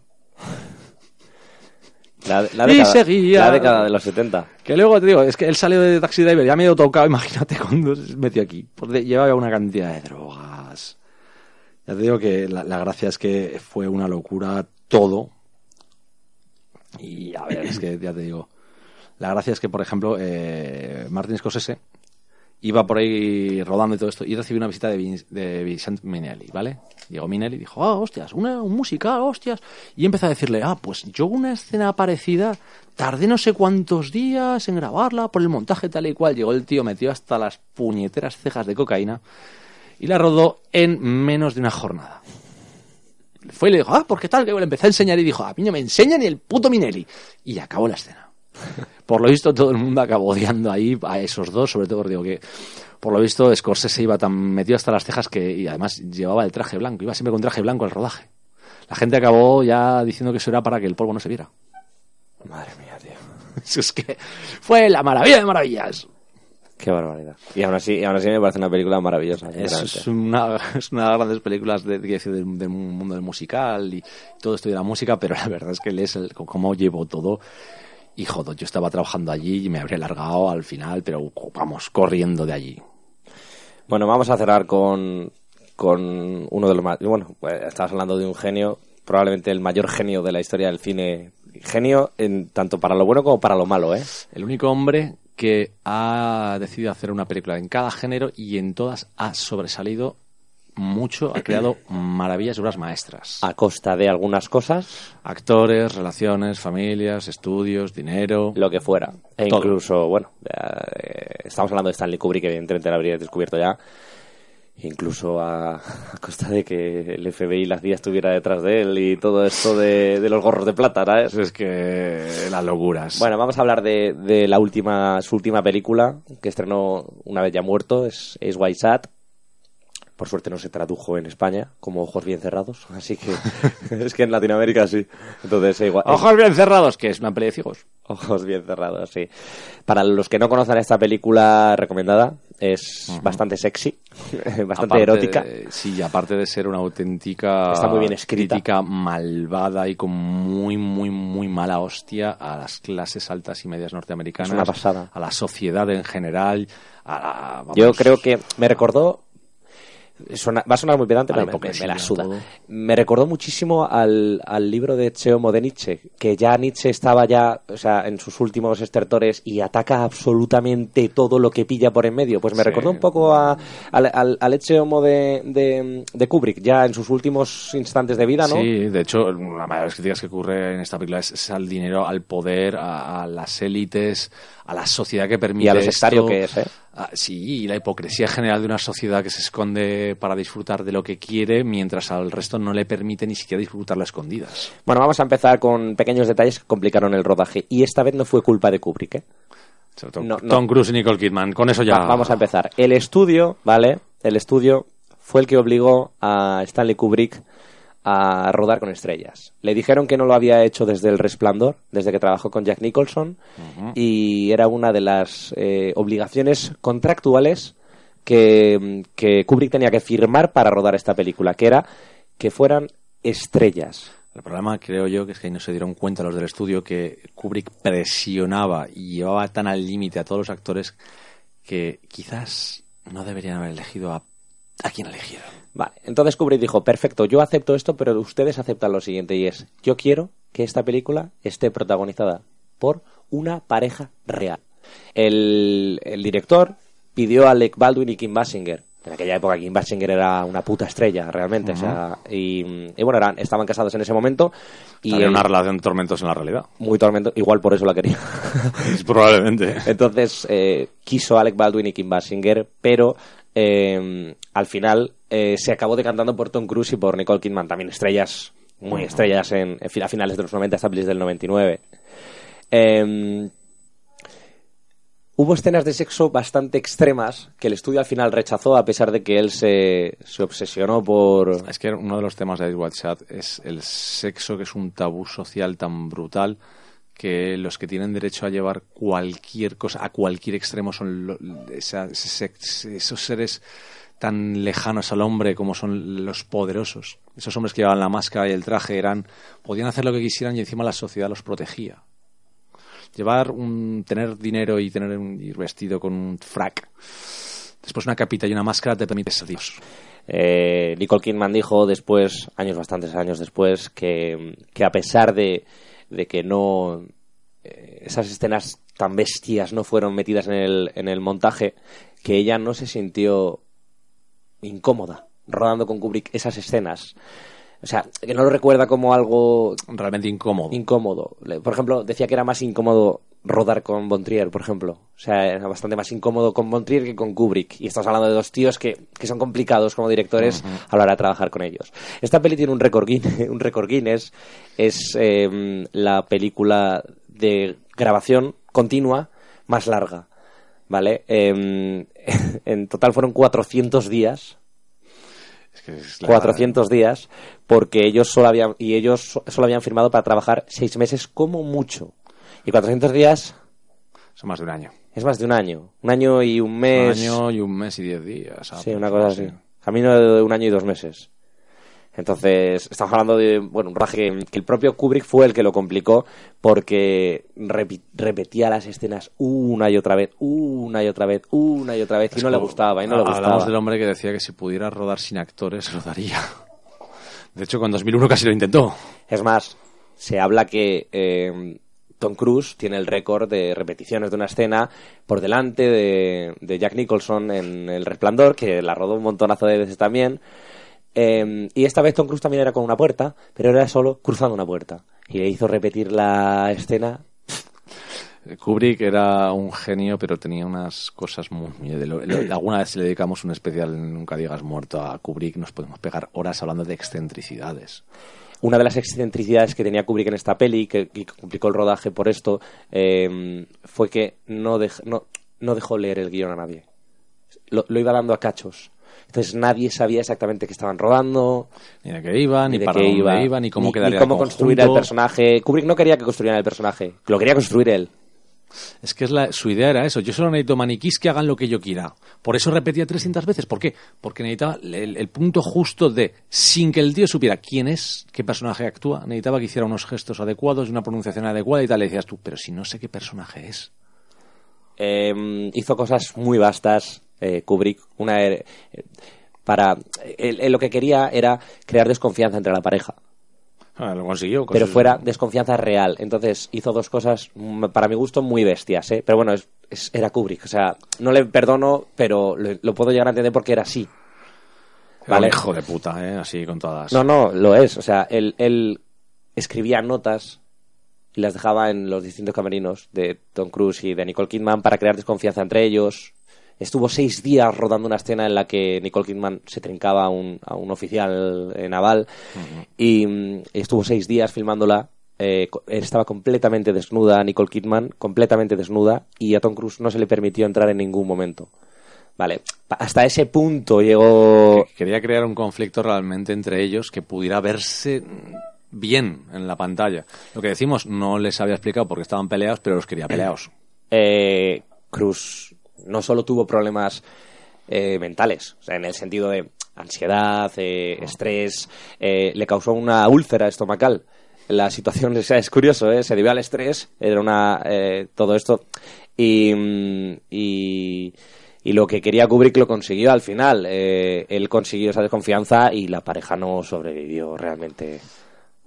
La, la Y década, seguía. la década de los 70. Que luego te digo, es que él salió de Taxi Driver ya medio tocado, [laughs] imagínate cuando se metió aquí. Porque llevaba una cantidad de drogas. Ya te digo que la, la gracia es que fue una locura todo. Y a ver, es que ya te digo. La gracia es que, por ejemplo, eh, Martin Scorsese iba por ahí rodando y todo esto y recibió una visita de, Vin- de Vicente Minelli, ¿vale? Llegó Minelli y dijo, ah, hostias, una, un musical, hostias. Y empezó a decirle, ah, pues yo una escena parecida tardé no sé cuántos días en grabarla por el montaje tal y cual. Llegó el tío, metió hasta las puñeteras cejas de cocaína y la rodó en menos de una jornada. Fue y le dijo, ah, ¿por qué tal? Que le empecé a enseñar y dijo, a mí no me enseña ni el puto Minelli. Y acabó la escena. Por lo visto, todo el mundo acabó odiando ahí a esos dos, sobre todo, digo que, por lo visto, Scorsese iba tan metido hasta las cejas que, y además llevaba el traje blanco, iba siempre con traje blanco al rodaje. La gente acabó ya diciendo que eso era para que el polvo no se viera. Madre mía, tío. [laughs] Es que fue la maravilla de maravillas. Qué barbaridad. Y aún así, y aún así me parece una película maravillosa. Es, una, es una de las grandes películas de, decir, del, mundo del musical y todo esto de la música, pero la verdad es que él es el, cómo llevó todo. Y joder, yo estaba trabajando allí y me habría largado al final, pero vamos, corriendo de allí. Bueno, vamos a cerrar con, con uno de los más... Bueno, pues, estabas hablando de un genio, probablemente el mayor genio de la historia del cine. Genio en tanto para lo bueno como para lo malo, ¿eh? El único hombre que ha decidido hacer una película en cada género y en todas ha sobresalido mucho, ha creado maravillas y obras maestras. A costa de algunas cosas, Actores, relaciones, familias, estudios, dinero. lo que fuera. E Todo. incluso, bueno, eh, estamos hablando de Stanley Kubrick, que evidentemente lo habría descubierto ya. incluso a, a costa de que el FBI y la CIA estuviera detrás de él y todo esto de, de los gorros de plata, ¿sabes? Es que las locuras. Bueno, vamos a hablar de, de la última, su última película que estrenó una vez ya muerto, es, es White Sat. Por suerte no se tradujo en España como Ojos Bien Cerrados, [laughs] así que [laughs] es que en Latinoamérica sí. Entonces, igual, Ojos bien cerrados, que es una peli de ciegos. Ojos bien cerrados, sí. Para los que no conozcan esta película recomendada, es bastante sexy, [laughs] bastante Aparte erótica. de- sí, aparte de ser una auténtica Está muy bien escrita. crítica malvada y con muy, muy, muy mala hostia a las clases altas y medias norteamericanas. Es una pasada. A la sociedad en general. A la- vamos, Yo creo que me recordó. Suena- va a sonar muy pedante, pero me- la suda. todo. Me recordó muchísimo al, al libro de Cheomo de Nietzsche, que ya Nietzsche estaba ya, o sea, en sus últimos estertores y ataca absolutamente todo lo que pilla por en medio. Pues me Sí. recordó un poco a- al, al, al Cheomo de, de, de Kubrick, ya en sus últimos instantes de vida, ¿no? Sí, de hecho, la mayoría de las críticas que ocurre en esta película es, es al dinero, al poder, a, a las élites, a la sociedad que permite Y a lo esto. sectario que es, ¿eh? Ah, sí, y la hipocresía general de una sociedad que se esconde para disfrutar de lo que quiere, mientras al resto no le permite ni siquiera disfrutarlo a escondidas. Bueno, vamos a empezar con pequeños detalles que complicaron el rodaje. Y esta vez no fue culpa de Kubrick, ¿eh? Tom, No, no. Tom Cruise y Nicole Kidman, con eso ya... Va- Vamos a empezar. El estudio, ¿vale? El estudio fue el que obligó a Stanley Kubrick a rodar con estrellas. Le dijeron que no lo había hecho desde El Resplandor, desde que trabajó con Jack Nicholson, y era una de las eh, obligaciones contractuales que, que Kubrick tenía que firmar para rodar esta película, que era que fueran estrellas. El problema, creo yo, que es que ahí no se dieron cuenta los del estudio que Kubrick presionaba y llevaba tan al límite a todos los actores que quizás no deberían haber elegido a, a quien eligieron. Vale, entonces Kubrick dijo, perfecto, yo acepto esto, pero ustedes aceptan lo siguiente y es, yo quiero que esta película esté protagonizada por una pareja real. El, el director pidió a Alec Baldwin y Kim Basinger. En aquella época Kim Basinger era una puta estrella, realmente. o sea, y, y bueno, eran, estaban casados en ese momento y Había una relación de tormentos en la realidad. muy tormento, igual por eso la quería. [laughs] Probablemente. Entonces eh, quiso Alec Baldwin y Kim Basinger, pero eh, al final eh, se acabó decantando por Tom Cruise y por Nicole Kidman, también estrellas, muy estrellas en, a finales de los 90, esta peli es del 99. Eh, hubo escenas de sexo bastante extremas que el estudio al final rechazó a pesar de que él se, se obsesionó por... Es que uno de los temas de White Chat es el sexo, que es un tabú social tan brutal que los que tienen derecho a llevar cualquier cosa a cualquier extremo son lo- esa- esos seres tan lejanos al hombre como son los poderosos. Esos hombres que llevaban la máscara y el traje eran podían hacer lo que quisieran y encima la sociedad los protegía. Llevar un tener dinero y tener un, ir vestido con un frac. Después una capita y una máscara te permite ser Dios. Eh, Nicole Kidman dijo después, años bastantes años después, que, que a pesar de, de que no eh, esas escenas tan bestias no fueron metidas en el, en el montaje, que ella no se sintió incómoda rodando con Kubrick esas escenas. O sea, que no lo recuerda como algo Realmente incómodo. incómodo. Por ejemplo, decía que era más incómodo rodar con Bontrier, por ejemplo. O sea, era bastante más incómodo con Bontrier que con Kubrick. Y estamos hablando de dos tíos que, que son complicados como directores a la hora de trabajar con ellos. Esta peli tiene un récord Guinness. [laughs] Un récord Guinness. Es eh, la película de grabación continua más larga. ¿Vale? Eh, [laughs] en total fueron 400 días Es que es la- 400 días porque ellos solo habían y ellos so- solo habían firmado para trabajar seis meses como mucho y 400 días Son más de un año. es más de un año un año y un mes Un año y un mes y diez días. sí una cosa así camino de un año y dos meses entonces estamos hablando de bueno un rodaje que, el propio Kubrick fue el que lo complicó porque repetía las escenas una y otra vez una y otra vez una y otra vez y no le gustaba y no le Hablamos gustaba del hombre que decía que si pudiera rodar sin actores, rodaría. De hecho, con 2001 casi lo intentó. Es más, se habla que eh, Tom Cruise tiene el récord de repeticiones de una escena por delante de, Jack Nicholson en El Resplandor, que la rodó un montonazo de veces también. Eh, y esta vez Tom Cruise también era con una puerta, pero era solo cruzando una puerta. Y le hizo repetir la escena. Kubrick era un genio, pero tenía unas cosas muy... lo- lo- alguna vez le dedicamos un especial Nunca digas muerto a Kubrick, nos podemos pegar horas hablando de excentricidades. Una de las excentricidades que tenía Kubrick en esta peli, que, complicó el rodaje por esto, eh, fue que no, dej- no, no dejó leer el guion a nadie. Lo, lo iba dando a cachos. Entonces nadie sabía exactamente qué estaban rodando, Ni de qué iba, ni, de para qué dónde iba, iba, ni cómo ni, quedaría cómo el construir el personaje. Kubrick no quería que construyeran el personaje, lo quería construir él. Es que es la, su idea era eso. Yo solo necesito maniquís que hagan lo que yo quiera. Por eso repetía 300 veces. ¿Por qué? Porque necesitaba el, el punto justo de, sin que el tío supiera quién es, qué personaje actúa, necesitaba que hiciera unos gestos adecuados y una pronunciación adecuada y tal. Le decías tú, pero si no sé qué personaje es. Eh, hizo cosas muy vastas, eh, Kubrick. Una, eh, para, él- él lo que quería era crear desconfianza entre la pareja. Ah, lo consiguió. pero fuera desconfianza real. Entonces hizo dos cosas, mm, para mi gusto, muy bestias, ¿eh? Pero bueno, es, es- era Kubrick. O sea, no le perdono, pero lo, lo puedo llegar a entender porque era así. Era ¿vale? hijo de puta, ¿eh? Así con todas. No, no, lo es. O sea, él, él escribía notas y las dejaba en los distintos camerinos de Tom Cruise y de Nicole Kidman para crear desconfianza entre ellos. Estuvo seis días rodando una escena en la que Nicole Kidman se trincaba a un, a un oficial eh, naval y mm, estuvo seis días filmándola. eh, estaba completamente desnuda Nicole Kidman, completamente desnuda, y a Tom Cruise no se le permitió entrar en ningún momento. Vale, hasta ese punto llegó Que Quería crear un conflicto realmente entre ellos que pudiera verse bien en la pantalla. Lo que decimos no les había explicado porque estaban peleados, pero los quería peleados. eh, Cruz no solo tuvo problemas eh, mentales, o sea, en el sentido de ansiedad, eh, estrés, eh, le causó una úlcera estomacal. La situación [laughs] o sea, es curioso, ¿eh? se debió al estrés, era una eh, todo esto y, mm, y y lo que quería Kubrick lo consiguió al final. Eh, él consiguió esa desconfianza y la pareja no sobrevivió realmente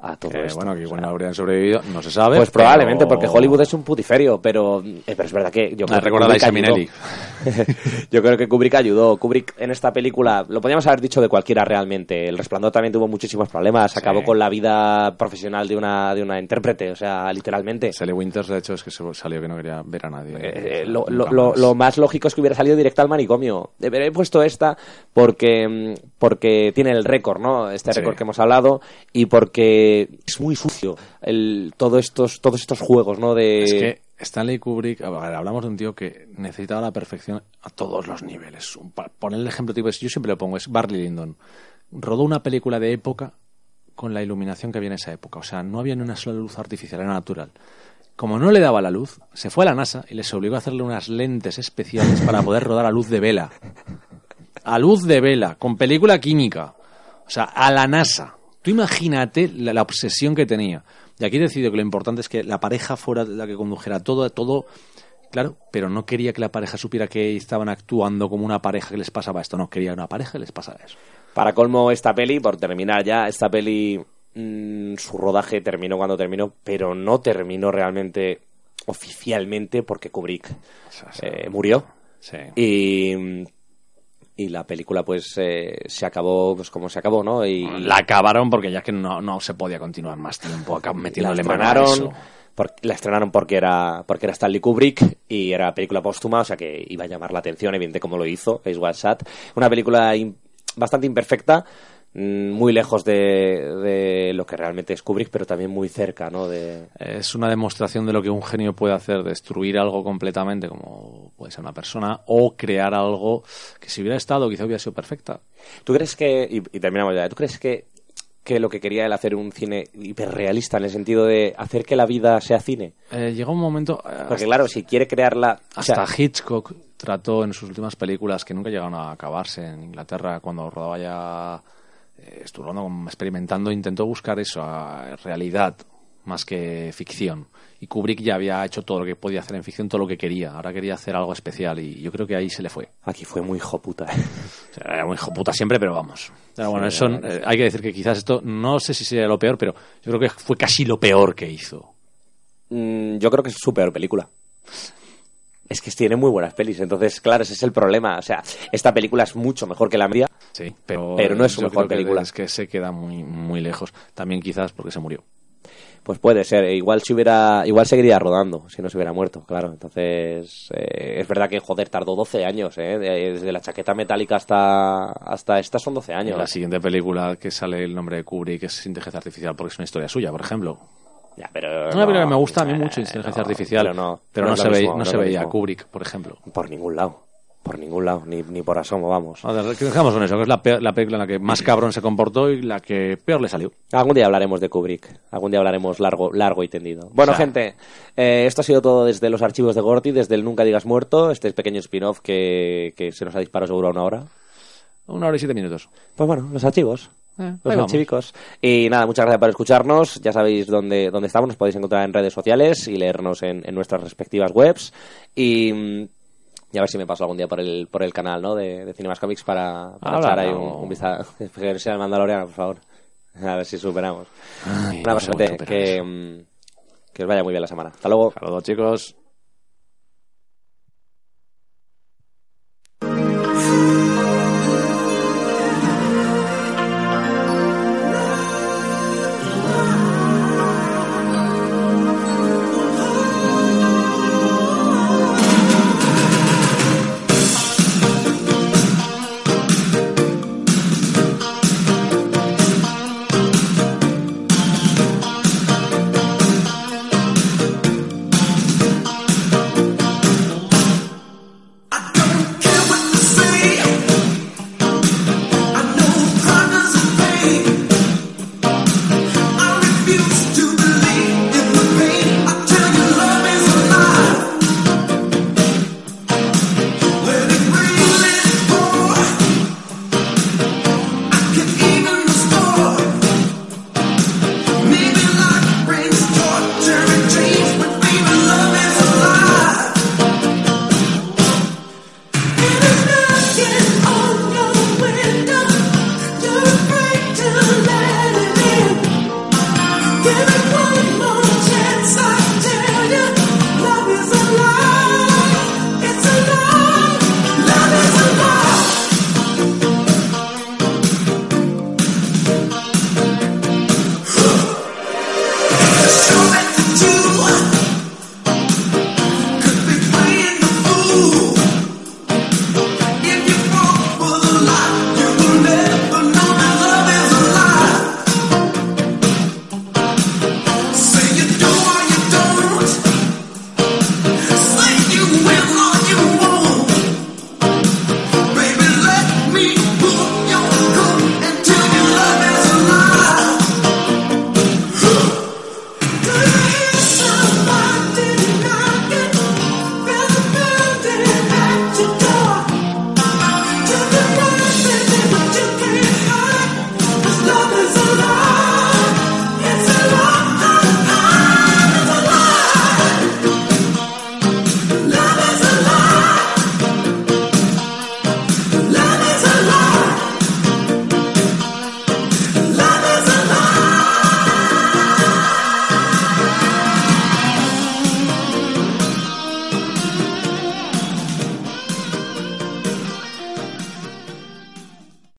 a todo Que, esto. bueno, que igual no habrían sobrevivido, no se sabe. pues probablemente, porque Hollywood es un putiferio, pero, eh, pero es verdad que yo Ah, creo que recordáis Kubrick a Minelli. ayudó. [laughs] yo creo que Kubrick ayudó. Kubrick en esta película, lo podríamos haber dicho de cualquiera realmente. El Resplandor también tuvo muchísimos problemas. Sí. Acabó con la vida profesional de una, de una intérprete, o sea, literalmente. Sally Winters, de hecho, es que se salió que no quería ver a nadie. Eh, lo, Nunca lo- más. lo más lógico es que hubiera salido directo al manicomio. Eh, He puesto esta porque, mm, porque tiene el récord, ¿no? Este Sí. récord que hemos hablado y porque es muy sucio el, estos, todos estos juegos, ¿no? De... Es que Stanley Kubrick, hablamos de un tío que necesitaba la perfección a todos los niveles. Poner el ejemplo tipo, yo siempre lo pongo, es Barry Lyndon. Rodó una película de época con la iluminación que había en esa época. O sea, no había ni una sola luz artificial, era natural. Como no le daba la luz, se fue a la NASA y les obligó a hacerle unas lentes especiales para poder rodar a luz de vela. A luz de vela, con película química. O sea, a la NASA. Tú imagínate la, la obsesión que tenía. Y aquí decidió que lo importante es que la pareja fuera la que condujera todo, todo. Claro, pero no quería que la pareja supiera que estaban actuando como una pareja que les pasaba esto. No, quería una pareja que les pasaba eso. Para colmo, esta peli, por terminar ya, esta peli, mm, su rodaje terminó cuando terminó, pero no terminó realmente oficialmente porque Kubrick eh, murió. Sí. Y, y la película, pues, eh, se acabó pues como se acabó, ¿no? Y La acabaron porque ya que no, no se podía continuar más tiempo [laughs] metiéndole mano a eso. por- la estrenaron porque era, porque era Stanley Kubrick y era película póstuma, o sea que iba a llamar la atención, evidente como lo hizo, Wide Shut. Una película im- bastante imperfecta, muy lejos de, de lo que realmente es Kubrick, pero también muy cerca, ¿no? De, Es una demostración de lo que un genio puede hacer, destruir algo completamente, como puede ser una persona, o crear algo que si hubiera estado quizá hubiera sido perfecta. ¿Tú crees que, y, y terminamos ya, ¿tú crees que, que lo que quería él hacer un cine hiperrealista en el sentido de hacer que la vida sea cine? Eh, llegó un momento... eh, Porque claro, si quiere crearla... o sea, Hasta Hitchcock trató en sus últimas películas que nunca llegaron a acabarse en Inglaterra cuando rodaba ya estuvo experimentando intentó buscar eso a realidad más que ficción y Kubrick ya había hecho todo lo que podía hacer en ficción todo lo que quería ahora quería hacer algo especial y yo creo que ahí se le fue Aquí fue muy hijo puta. [laughs] o sea, era muy hijo puta siempre pero vamos pero bueno Sí, eso eh, hay que decir que quizás esto no sé si sería lo peor pero yo creo que fue casi lo peor que hizo Mm, yo creo que es su peor película. Es que tiene muy buenas pelis, entonces, claro, ese es el problema. O sea, esta película es mucho mejor que la mía. Sí, pero, Pero no es su mejor película. Es que se queda muy, muy lejos. También quizás porque se murió. Pues puede ser, e igual si hubiera, igual seguiría rodando si no se hubiera muerto, claro. Entonces, eh, es verdad que joder, tardó 12 años, ¿eh? desde la chaqueta metálica hasta, hasta esta son 12 años. La siguiente película que sale el nombre de Kubrick es Inteligencia Artificial porque es una historia suya, por ejemplo. Ya, pero Una película que me gusta a mí eh, mucho, Inteligencia Artificial, pero no, pero no no, es se, ve- no se es veía mismo. Kubrick, por ejemplo. Por ningún lado. Por ningún lado, ni, ni por asomo, vamos. A ver, que dejamos con eso, que es la, peor- la película en la que más cabrón se comportó y la que peor le salió. Algún día hablaremos de Kubrick. Algún día hablaremos largo, largo y tendido. Bueno, O sea- gente, eh, esto ha sido todo desde los archivos de Gorty, desde el Nunca Digas Muerto, este pequeño spin-off que, que se nos ha disparado seguro a una hora. Una hora y siete minutos. Pues bueno, los archivos. Eh, Los archivos. Y nada, muchas gracias por escucharnos. Ya sabéis dónde, dónde estamos. Nos podéis encontrar en redes sociales y leernos en, en nuestras respectivas webs. Y, mm, y a ver si me paso algún día por el, por el canal ¿no? de, de Cinemas Comics para, para echar ahí no. un, un vistazo. [laughs] Que sea el Mandaloriano, por favor. [laughs] A ver si superamos. Ay, Nada no sé gente, superar que, mm, que os vaya muy bien la semana. Hasta luego. Saludos, chicos.